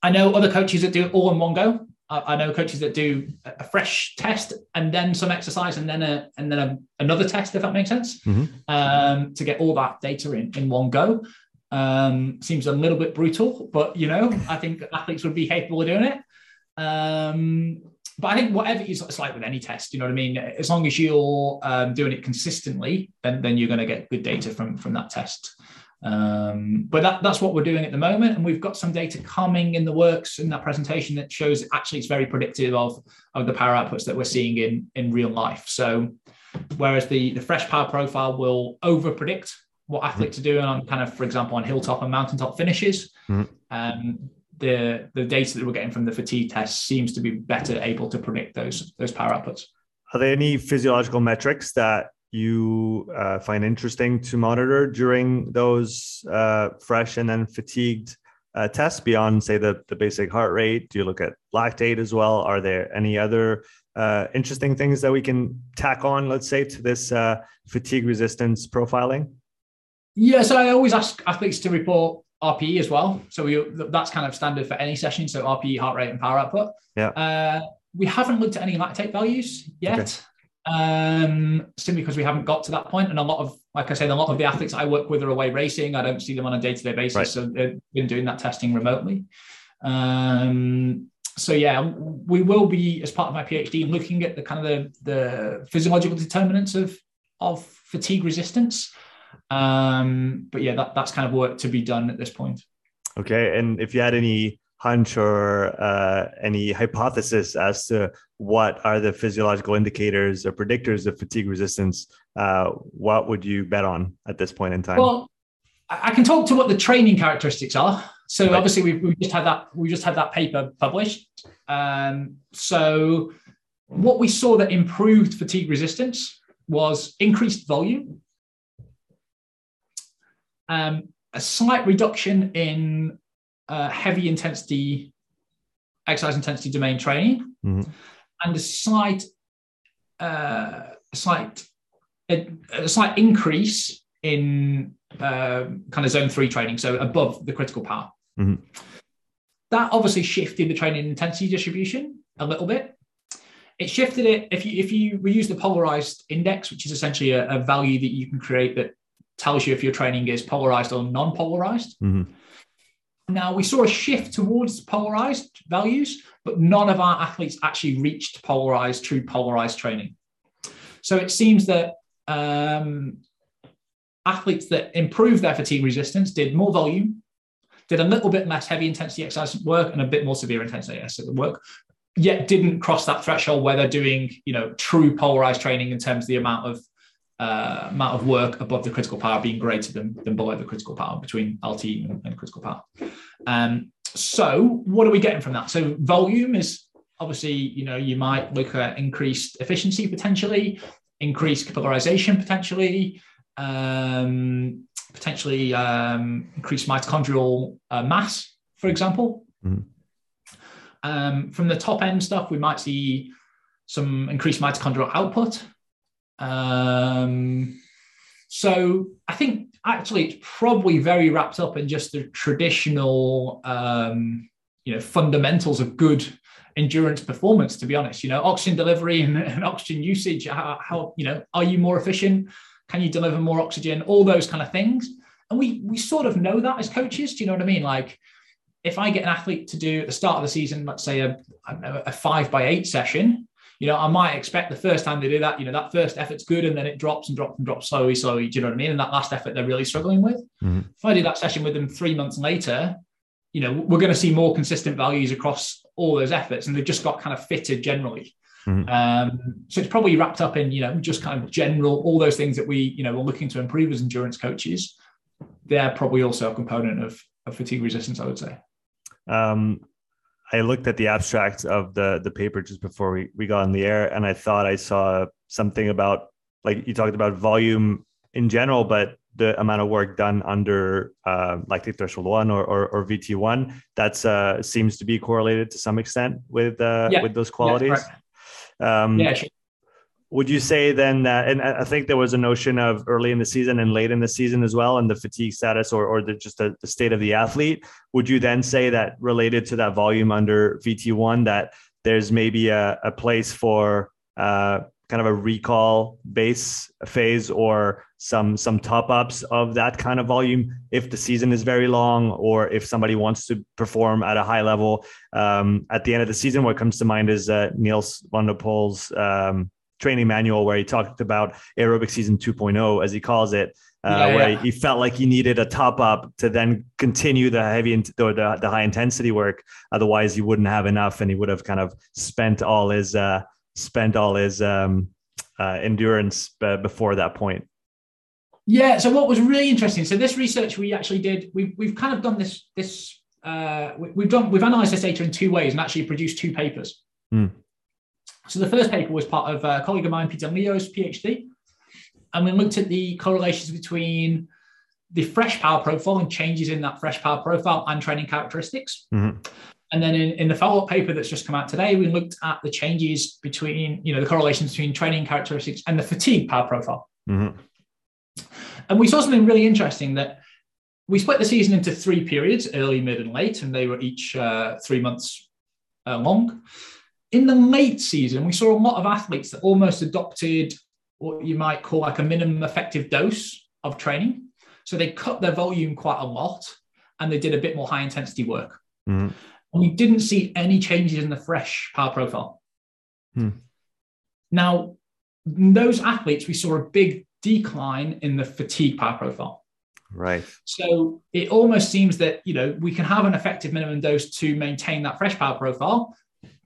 I know other coaches that do it all in one go. I, know coaches that do a fresh test and then some exercise and then a and then a, another test, if that makes sense, mm-hmm. um, to get all that data in in one go. Um, seems a little bit brutal, but you know, I think athletes would be capable of doing it. Um, but I think whatever it's like with any test, you know what I mean. As long as you're um, doing it consistently, then then you're going to get good data from from that test. Um, but that, that's what we're doing at the moment, and we've got some data coming in the works in that presentation that shows actually it's very predictive of of the power outputs that we're seeing in in real life. So, whereas the the fresh power profile will over predict what athletes are doing on kind of, for example, on hilltop and mountaintop finishes. Mm-hmm. Um, the the data that we're getting from the fatigue test seems to be better able to predict those those power outputs. Are there any physiological metrics that you uh, find interesting to monitor during those uh, fresh and then fatigued uh, tests beyond, say, the the basic heart rate? Do you look at lactate as well? Are there any other uh, interesting things that we can tack on, let's say, to this uh, fatigue resistance profiling? Yeah, so I always ask athletes to report RPE as well. So we that's kind of standard for any session. So RPE, heart rate, and power output. Yeah. Uh, we haven't looked at any lactate values yet, okay. Um, simply because we haven't got to that point. And a lot of, like I said, a lot of the athletes I work with are away racing. I don't see them on a day-to-day basis, right. so they've been doing that testing remotely. Um, so yeah, we will be as part of my PhD looking at the kind of the, the physiological determinants of of fatigue resistance. Um, but yeah, that, that's kind of work to be done at this point. Okay. And if you had any hunch or uh, any hypothesis as to what are the physiological indicators or predictors of fatigue resistance, uh, what would you bet on at this point in time? Well, I can talk to what the training characteristics are. So right. obviously we've, we just had that we just had that paper published. Um, so what we saw that improved fatigue resistance was increased volume um, a slight reduction in uh, heavy intensity exercise intensity domain training, mm-hmm. and a slight, uh, slight, a, a, slight increase in uh, kind of zone three training, so above the critical power. Mm-hmm. That obviously shifted the training intensity distribution a little bit. It shifted it if you if you we use the polarized index, which is essentially a, a value that you can create that tells you if your training is polarized or non-polarized. Mm-hmm. Now we saw a shift towards polarized values, but none of our athletes actually reached polarized, true polarized training. So it seems that um, athletes that improved their fatigue resistance did more volume, did a little bit less heavy intensity exercise work and a bit more severe intensity exercise work, yet didn't cross that threshold where they're doing, you know, true polarized training in terms of the amount of uh, amount of work above the critical power being greater than, than below the critical power between LT and, and critical power. Um, so what are we getting from that? So volume is obviously, you know, you might look at increased efficiency potentially, increased capillarization potentially, um, potentially um, increased mitochondrial uh, mass, for example. Mm-hmm. Um, from the top end stuff, we might see some increased mitochondrial output. Um, so I think actually it's probably very wrapped up in just the traditional, um, you know, fundamentals of good endurance performance. To be honest, you know, oxygen delivery and, and oxygen usage. How, how, you know are you more efficient? Can you deliver more oxygen? All those kind of things. And we we sort of know that as coaches. Do you know what I mean? Like if I get an athlete to do at the start of the season, let's say a, a five by eight session, you know, I might expect the first time they do that, you know, that first effort's good and then it drops and drops and drops slowly, slowly. Do you know what I mean? And that last effort they're really struggling with. Mm-hmm. If I do that session with them three months later, you know, we're going to see more consistent values across all those efforts and they've just got kind of fitted generally. Mm-hmm. Um, so it's probably wrapped up in, you know, just kind of general, all those things that we, you know, we're looking to improve as endurance coaches. They're probably also a component of, of fatigue resistance, I would say. Um, I looked at the abstract of the the paper just before we, we got on the air, and I thought I saw something about like you talked about volume in general, but the amount of work done under uh, lactate threshold one or, or, or VT one that's uh, seems to be correlated to some extent with uh, yeah. with those qualities. Yeah, um, yeah, would you say then that, and I think there was a notion of early in the season and late in the season as well, and the fatigue status or, or the, just the, the state of the athlete. Would you then say that related to that volume under VT1 that there's maybe a, a place for uh, kind of a recall base phase or some some top ups of that kind of volume if the season is very long or if somebody wants to perform at a high level um, at the end of the season what comes to mind is uh, Nils van der Poel's um, training manual where he talked about aerobic season 2.0 as he calls it uh, yeah, where yeah. he felt like he needed a top up to then continue the heavy or the, the high intensity work otherwise he wouldn't have enough and he would have kind of spent all his uh, spent all his um, uh, endurance b- before that point. Yeah. So what was really interesting? So this research we actually did. We've we've kind of done this this. Uh, we, have done we've analysed this data in two ways and actually produced two papers. Mm. So the first paper was part of a colleague of mine, Peter Leo's PhD, and we looked at the correlations between the fresh power profile and changes in that fresh power profile and training characteristics. Mm-hmm. And then in, in the follow-up paper that's just come out today, we looked at the changes between, you know, the correlations between training characteristics and the fatigue power profile. Mm-hmm. And we saw something really interesting that we split the season into three periods, early, mid, and late, and they were each uh, three months uh, long. In the late season, we saw a lot of athletes that almost adopted what you might call like a minimum effective dose of training. So they cut their volume quite a lot and they did a bit more high intensity work. Mm-hmm and we didn't see any changes in the fresh power profile. Hmm. Now, those athletes, we saw a big decline in the fatigue power profile. Right. So it almost seems that you know we can have an effective minimum dose to maintain that fresh power profile,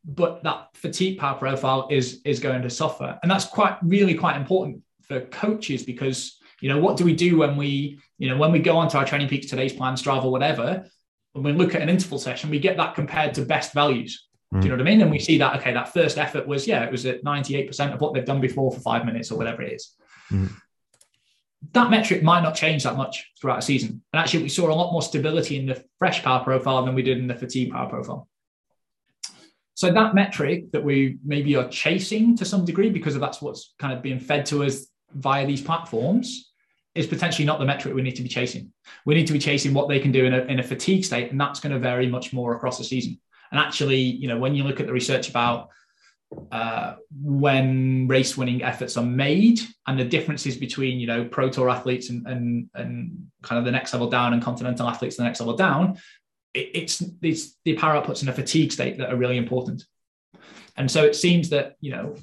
but that fatigue power profile is is going to suffer, and that's quite really quite important for coaches because you know what do we do when we you know when we go onto our TrainingPeaks today's plan Strava whatever when we look at an interval session, we get that compared to best values. Do you know what I mean? And we see that, okay, that first effort was, yeah, it was at 98% of what they've done before for five minutes or whatever it is. Mm. That metric might not change that much throughout a season. And actually, we saw a lot more stability in the fresh power profile than we did in the fatigue power profile. So that metric that we maybe are chasing to some degree because of that's what's kind of being fed to us via these platforms is potentially not the metric we need to be chasing. We need to be chasing what they can do in a, in a fatigue state, and that's going to vary much more across the season. And actually, you know, when you look at the research about uh, when race winning efforts are made and the differences between, you know, pro tour athletes and, and, and kind of the next level down and continental athletes the next level down, it, it's, it's the power outputs in a fatigue state that are really important. And so it seems that, you know,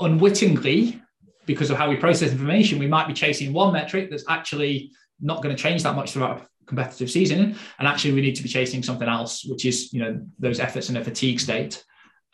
unwittingly, because of how we process information, we might be chasing one metric that's actually not going to change that much throughout a competitive season. And actually, we need to be chasing something else, which is you know those efforts in a fatigue state,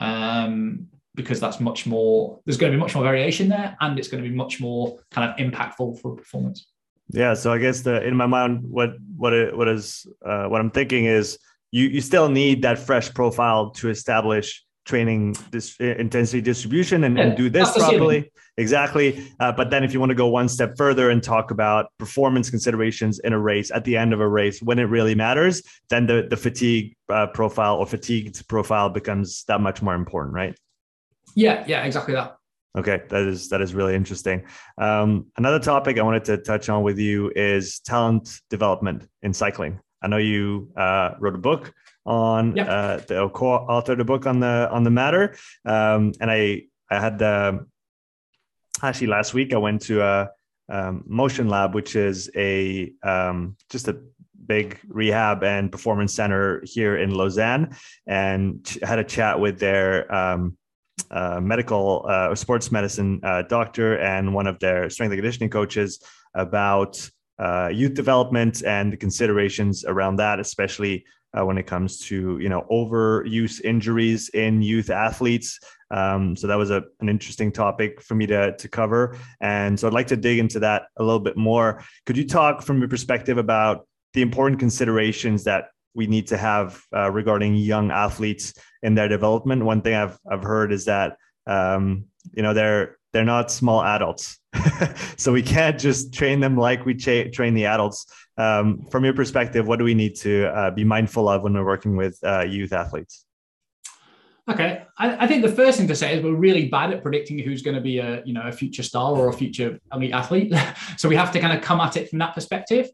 um, because that's much more. There's going to be much more variation there, and it's going to be much more kind of impactful for performance. Yeah. So I guess the in my mind, what what it, what is uh, what I'm thinking is you you still need that fresh profile to establish training this intensity distribution and, yeah, and do this properly. Exactly. Uh, but then if you want to go one step further and talk about performance considerations in a race at the end of a race when it really matters then the, the fatigue uh, profile or fatigued profile becomes that much more important right? Yeah yeah exactly that okay that is that is really interesting um, another topic i wanted to touch on with you is talent development in cycling i know you uh, wrote a book on yep. uh, the co-authored a book on the on the matter. Um, and I I had the actually last week I went to a um, Motion Lab, which is a um, just a big rehab and performance center here in Lausanne, and had a chat with their um, uh, medical uh, sports medicine uh, doctor and one of their strength and conditioning coaches about uh, youth development and the considerations around that, especially uh, when it comes to you know overuse injuries in youth athletes. Um, so that was a, an interesting topic for me to, to cover. And so I'd like to dig into that a little bit more. Could you talk from your perspective about the important considerations that we need to have uh, regarding young athletes in their development? One thing I've, I've heard is that, um, you know, they're, they're not small adults. so we can't just train them like we cha- train the adults. Um, from your perspective, what do we need to uh, be mindful of when we're working with uh, youth athletes? Okay, I, I, think the first thing to say is we're really bad at predicting who's going to be a you know a future star or a future elite athlete. so we have to kind of come at it from that perspective.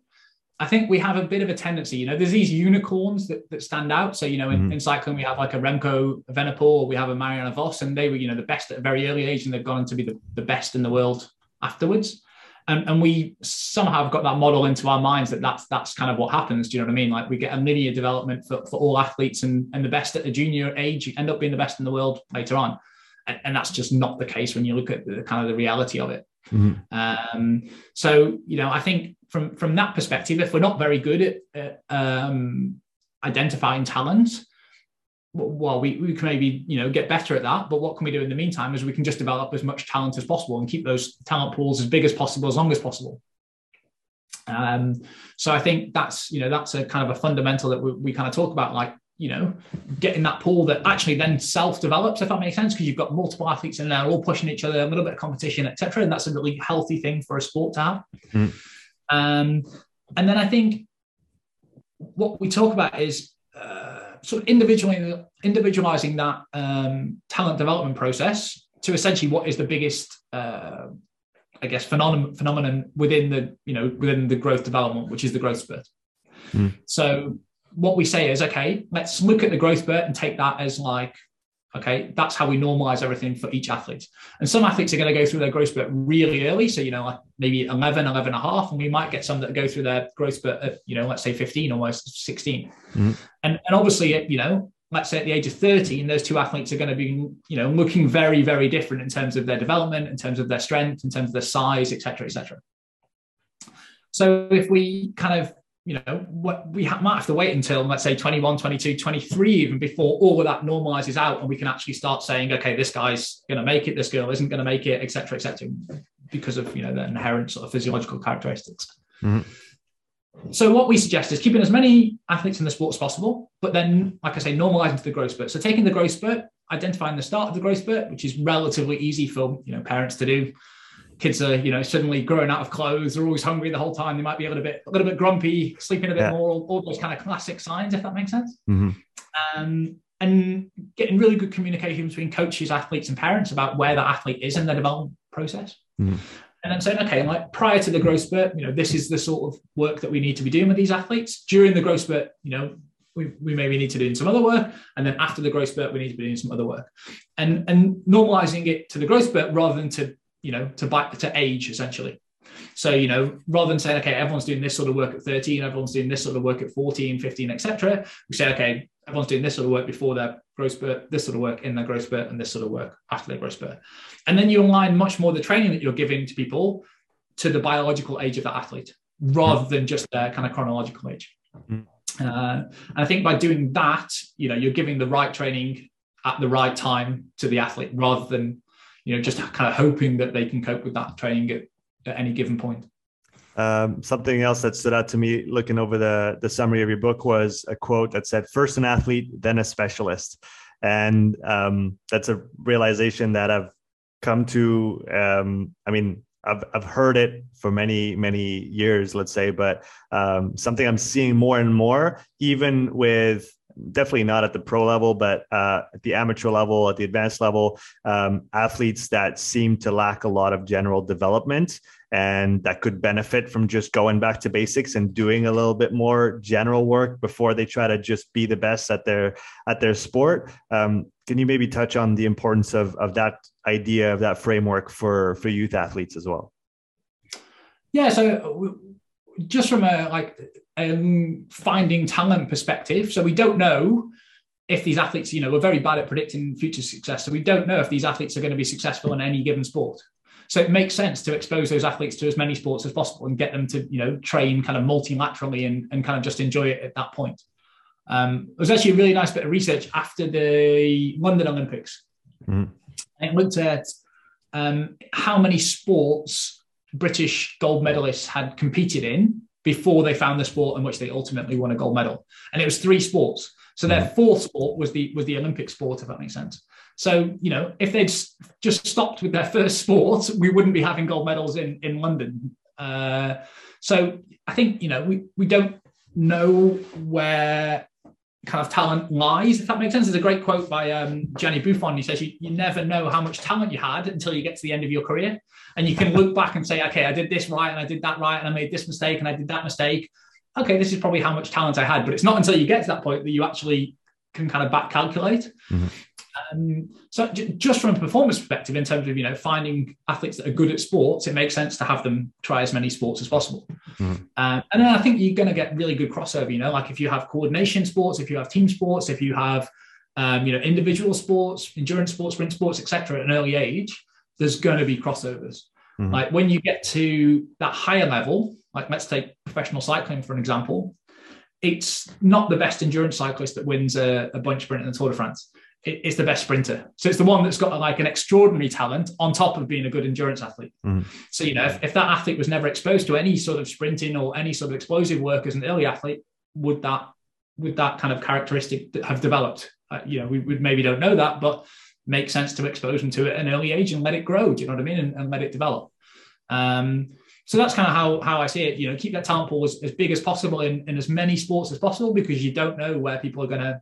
I think we have a bit of a tendency, you know, there's these unicorns that, that stand out. So, you know, in, mm-hmm. in cycling, we have like a Remco Evenepoel, we have a Marianne Vos, and they were, you know, the best at a very early age, and they've gone on to be the, the best in the world afterwards. And, and we somehow have got that model into our minds that that's that's kind of what happens. Do you know what I mean? Like we get a linear development for, for all athletes, and, and the best at the junior age you end up being the best in the world later on. And, and that's just not the case when you look at the kind of the reality of it. Mm-hmm. Um, so, you know, I think from from that perspective, if we're not very good at, at um, identifying talent, well, we, we can maybe you know get better at that. But what can we do in the meantime? Is we can just develop as much talent as possible and keep those talent pools as big as possible, as long as possible. Um, so I think that's you know that's a kind of a fundamental that we, we kind of talk about, like you know, getting that pool that actually then self-develops, if that makes sense, because you've got multiple athletes in there, all pushing each other, a little bit of competition, etc. And that's a really healthy thing for a sport to have. Mm. Um, and then I think what we talk about is uh, sort of individually individualizing that um, talent development process to essentially what is the biggest, uh, I guess, phenomenon phenomenon within the you know within the growth development, which is the growth spurt. Mm. So what we say is, okay, let's look at the growth spurt and take that as like Okay, that's how we normalize everything for each athlete. And some athletes are going to go through their growth spurt really early. So, you know, like maybe 11, 11 and a half. And we might get some that go through their growth spurt at, you know, let's say 15, almost 16. Mm-hmm. And, and obviously, you know, let's say at the age of 30, and those two athletes are going to be, you know, looking very, very different in terms of their development, in terms of their strength, in terms of their size, et cetera, et cetera. So if we kind of you know, what we ha- might have to wait until, let's say, 21, 22, 23, even before all of that normalizes out and we can actually start saying, okay, this guy's going to make it, this girl isn't going to make it, etc., etc., because of, you know, the inherent sort of physiological characteristics. Mm-hmm. So what we suggest is keeping as many athletes in the sport as possible, but then, like I say, normalizing to the growth spurt. So taking the growth spurt, identifying the start of the growth spurt, which is relatively easy for, you know, parents to do kids are you know suddenly growing out of clothes they're always hungry the whole time they might be a little bit a little bit grumpy sleeping a bit yeah. more all, all, those kind of classic signs if that makes sense mm-hmm. um, and getting really good communication between coaches athletes and parents about where that athlete is in their development process mm-hmm. and then saying okay like prior to the growth spurt you know this is the sort of work that we need to be doing with these athletes during the growth spurt you know we, we maybe need to do some other work and then after the growth spurt we need to be doing some other work and and normalizing it to the growth spurt rather than to you know, to back to age essentially. So, you know, rather than saying, okay, everyone's doing this sort of work at 13, everyone's doing this sort of work at 14, 15, etc., we say, okay, everyone's doing this sort of work before their growth spurt, this sort of work in their growth spurt, and this sort of work after their growth spurt. And then you align much more the training that you're giving to people to the biological age of that athlete rather than just their kind of chronological age. Mm-hmm. Uh, and I think by doing that, you know, you're giving the right training at the right time to the athlete rather than you know, just kind of hoping that they can cope with that training at, at any given point. Um, something else that stood out to me looking over the the summary of your book was a quote that said, "First an athlete, then a specialist," and um, that's a realization that I've come to. Um, I mean, I've I've heard it for many many years, let's say, but um, something I'm seeing more and more, even with definitely not at the pro level, but uh, at the amateur level, at the advanced level, um, athletes that seem to lack a lot of general development and that could benefit from just going back to basics and doing a little bit more general work before they try to just be the best at their at their sport. Um, can you maybe touch on the importance of of that idea of that framework for for youth athletes as well? Yeah, so just from a like um, finding talent perspective. So we don't know if these athletes, you know, we're very bad at predicting future success. So we don't know if these athletes are going to be successful in any given sport. So it makes sense to expose those athletes to as many sports as possible and get them to, you know, train kind of multilaterally and, and kind of just enjoy it at that point. Um, it was actually a really nice bit of research after the London Olympics. Mm. It looked at um, how many sports British gold medalists had competed in before they found the sport in which they ultimately won a gold medal. And it was three sports. So their mm. fourth sport was the was the Olympic sport, if that makes sense. So you know, if they'd just stopped with their first sport, we wouldn't be having gold medals in in London. Uh, so I think you know we we don't know where kind of talent lies, if that makes sense. There's a great quote by um, Gianni Buffon. He says, you, you never know how much talent you had until you get to the end of your career. And you can look back and say, okay, I did this right and I did that right and I made this mistake and I did that mistake. okay, this is probably how much talent I had. But it's not until you get to that point that you actually can kind of back calculate. Mm-hmm. Um, so j- just from a performance perspective, in terms of you know finding athletes that are good at sports, it makes sense to have them try as many sports as possible. Mm-hmm. Um, and then I think you're going to get really good crossover. You know, like if you have coordination sports, if you have team sports, if you have um, you know individual sports, endurance sports, sprint sports, etc. At an early age, there's going to be crossovers. Mm-hmm. Like when you get to that higher level, like let's take professional cycling for an example, it's not the best endurance cyclist that wins a, a bunch sprint in the Tour de France. It's the best sprinter. So it's the one that's got like an extraordinary talent on top of being a good endurance athlete. Mm-hmm. So, you know, if, if that athlete was never exposed to any sort of sprinting or any sort of explosive work as an early athlete, would that would that kind of characteristic have developed? Uh, you know, we, we maybe don't know that, but make sense to expose them to it at an early age and let it grow. Do you know what I mean? And, and let it develop. Um, so that's kind of how how I see it. You know, keep that talent pool as, as big as possible in, in as many sports as possible because you don't know where people are going to,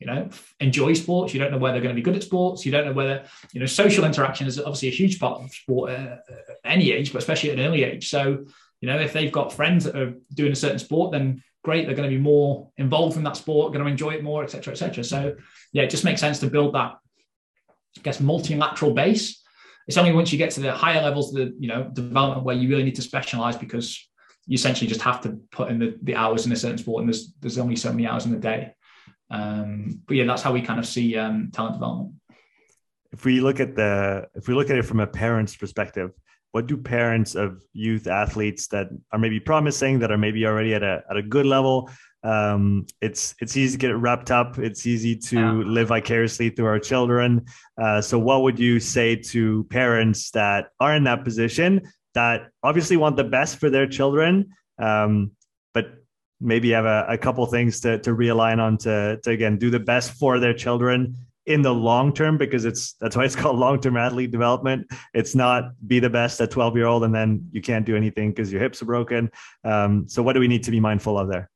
you know, enjoy sports. You don't know where they're going to be good at sports. You don't know whether you know social interaction is obviously a huge part of sport at any age, but especially at an early age. So you know, if they've got friends that are doing a certain sport, then great, they're going to be more involved in that sport, going to enjoy it more, etc., etc. So yeah, it just makes sense to build that, I guess, multilateral base it's only once you get to the higher levels of the you know development where you really need to specialize because you essentially just have to put in the, the hours in a certain sport and there's there's only so many hours in the day um, but yeah that's how we kind of see um, talent development if we look at the if we look at it from a parent's perspective what do parents of youth athletes that are maybe promising that are maybe already at a, at a good level um, it's it's easy to get wrapped up. It's easy to yeah. live vicariously through our children. Uh, so, what would you say to parents that are in that position that obviously want the best for their children, um, but maybe have a, a couple things to to realign on to to again do the best for their children in the long term because it's that's why it's called long term athlete development. It's not be the best at 12 year old and then you can't do anything because your hips are broken. Um, so what do we need to be mindful of there?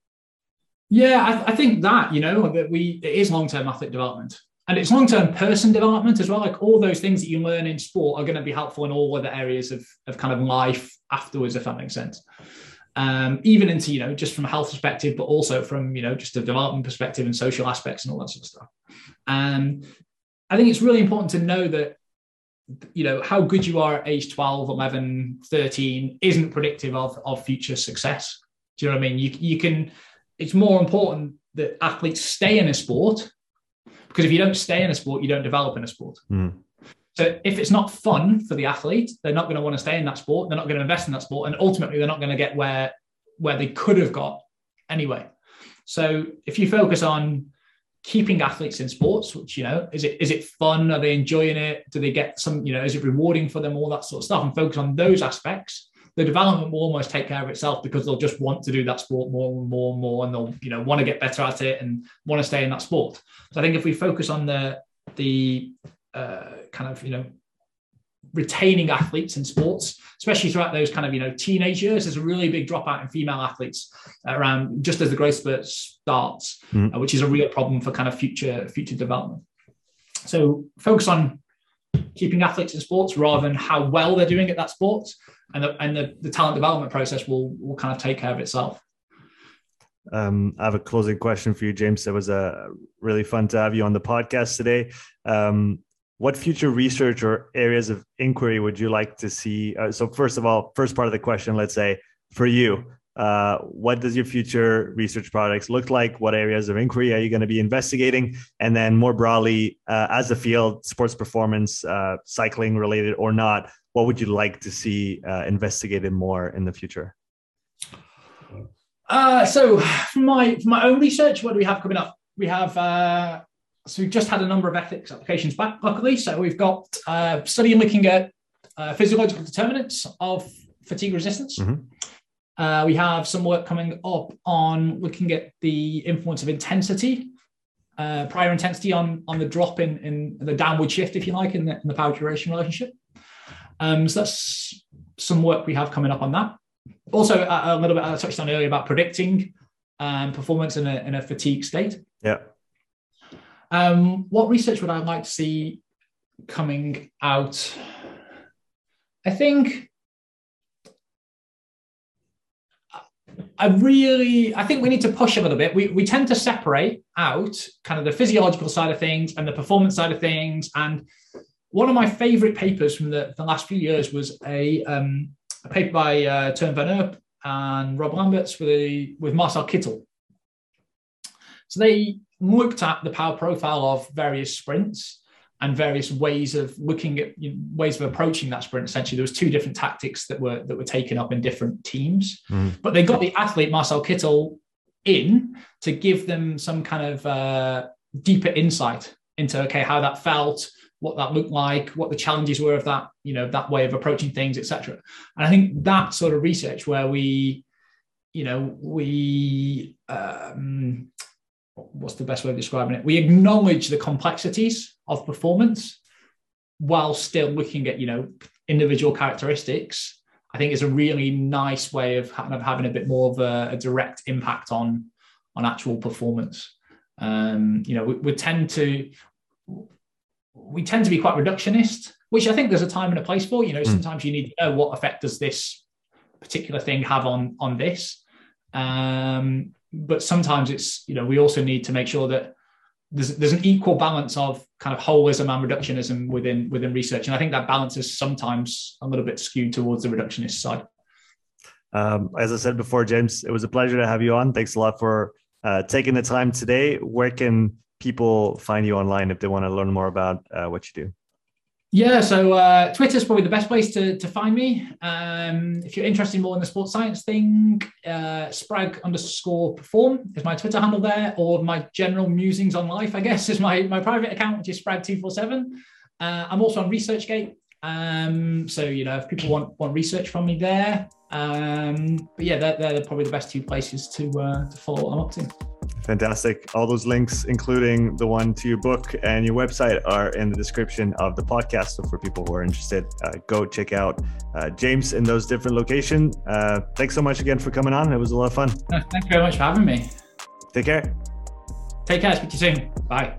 Yeah, I, th- I think that you know that we it is long term athlete development and it's long term person development as well. Like all those things that you learn in sport are going to be helpful in all other areas of of kind of life afterwards, if that makes sense. Um, even into you know just from a health perspective, but also from you know just a development perspective and social aspects and all that sort of stuff. And I think it's really important to know that you know how good you are at age 12 11 13 isn't predictive of of future success do you know what i mean you, you can it's more important that athletes stay in a sport because if you don't stay in a sport, you don't develop in a sport. Mm. So if it's not fun for the athlete, they're not going to want to stay in that sport. They're not going to invest in that sport, and ultimately, they're not going to get where where they could have got anyway. So if you focus on keeping athletes in sports, which you know, is it is it fun? Are they enjoying it? Do they get some? You know, is it rewarding for them? All that sort of stuff, and focus on those aspects the development will almost take care of itself because they'll just want to do that sport more and more and more, and they'll you know want to get better at it and want to stay in that sport. So I think if we focus on the the uh, kind of you know retaining athletes in sports, especially throughout those kind of you know teenage years. There's a really big dropout in female athletes around just as the growth spurt starts, mm. uh, which is a real problem for kind of future future development. So focus on keeping athletes in sports rather than how well they're doing at that sport, and the, and the, the talent development process will will kind of take care of itself. Um, I have a closing question for you, James. It was uh, really fun to have you on the podcast today. Um, what future research or areas of inquiry would you like to see? Uh, so, first of all, first part of the question, let's say for you, uh, what does your future research products look like? What areas of inquiry are you going to be investigating? And then more broadly, uh, as a field, sports performance, uh, cycling related or not, what would you like to see uh, investigated more in the future? Uh, so, for my for my own research, what do we have coming up? We have so we've just had a number of ethics applications back, luckily. So we've got uh, studying looking at uh, physiological determinants of fatigue resistance. Mm-hmm. Uh, we have some work coming up on looking at the influence of intensity, uh, prior intensity on, on the drop in, in the downward shift, if you like, in the, in the power duration relationship. Um, so that's some work we have coming up on that. Also, a, a little bit I touched on earlier about predicting um, performance in a, in a fatigue state. Yeah. Um, what research would I like to see coming out? I think I really, I think we need to push a little bit. We, we tend to separate out kind of the physiological side of things and the performance side of things. And one of my favorite papers from the, the last few years was a, um, a paper by uh, Van Erp and Rob Lamberts with, with Marcel Kittel. So they looked at the power profile of various sprints and various ways of looking at you know, ways of approaching that sprint. Essentially, there was two different tactics that were that were taken up in different teams, mm. but they got the athlete Marcel Kittel in to give them some kind of uh, deeper insight into okay how that felt, what that looked like, what the challenges were of that you know that way of approaching things, etc. And I think that sort of research where we you know we um, what's the best way of describing it? We acknowledge the complexities of performance while still looking at, you know, individual characteristics. I think is a really nice way of, kind of having a bit more of a, a direct impact on on actual performance. Um, you know, we, we tend to we tend to be quite reductionist, which I think there's a time and a place for. You know, mm. sometimes you need to know what effect does this particular thing have on on this. Um, but sometimes it's you know we also need to make sure that there's there's an equal balance of kind of holism and reductionism within within research, and I think that balance is sometimes a little bit skewed towards the reductionist side. Um, as I said before, James, it was a pleasure to have you on. Thanks a lot for uh, taking the time today. Where can people find you online if they want to learn more about uh, what you do? Yeah, so uh, Twitter is probably the best place to, to find me. Um, if you're interested more in the sports science thing, uh, Spragg underscore perform is my Twitter handle there, or my general musings on life, I guess, is my, my private account, which is Spragg247. Uh, I'm also on ResearchGate. Um, so, you know, if people want, want research from me there, um, but yeah, they're, they're probably the best two places to, uh, to follow what I'm up to. Fantastic. All those links, including the one to your book and your website, are in the description of the podcast. So for people who are interested, uh, go check out uh, James in those different locations. Uh, thanks so much again for coming on. It was a lot of fun. Thank you very much for having me. Take care. Take care. Speak to you soon. Bye.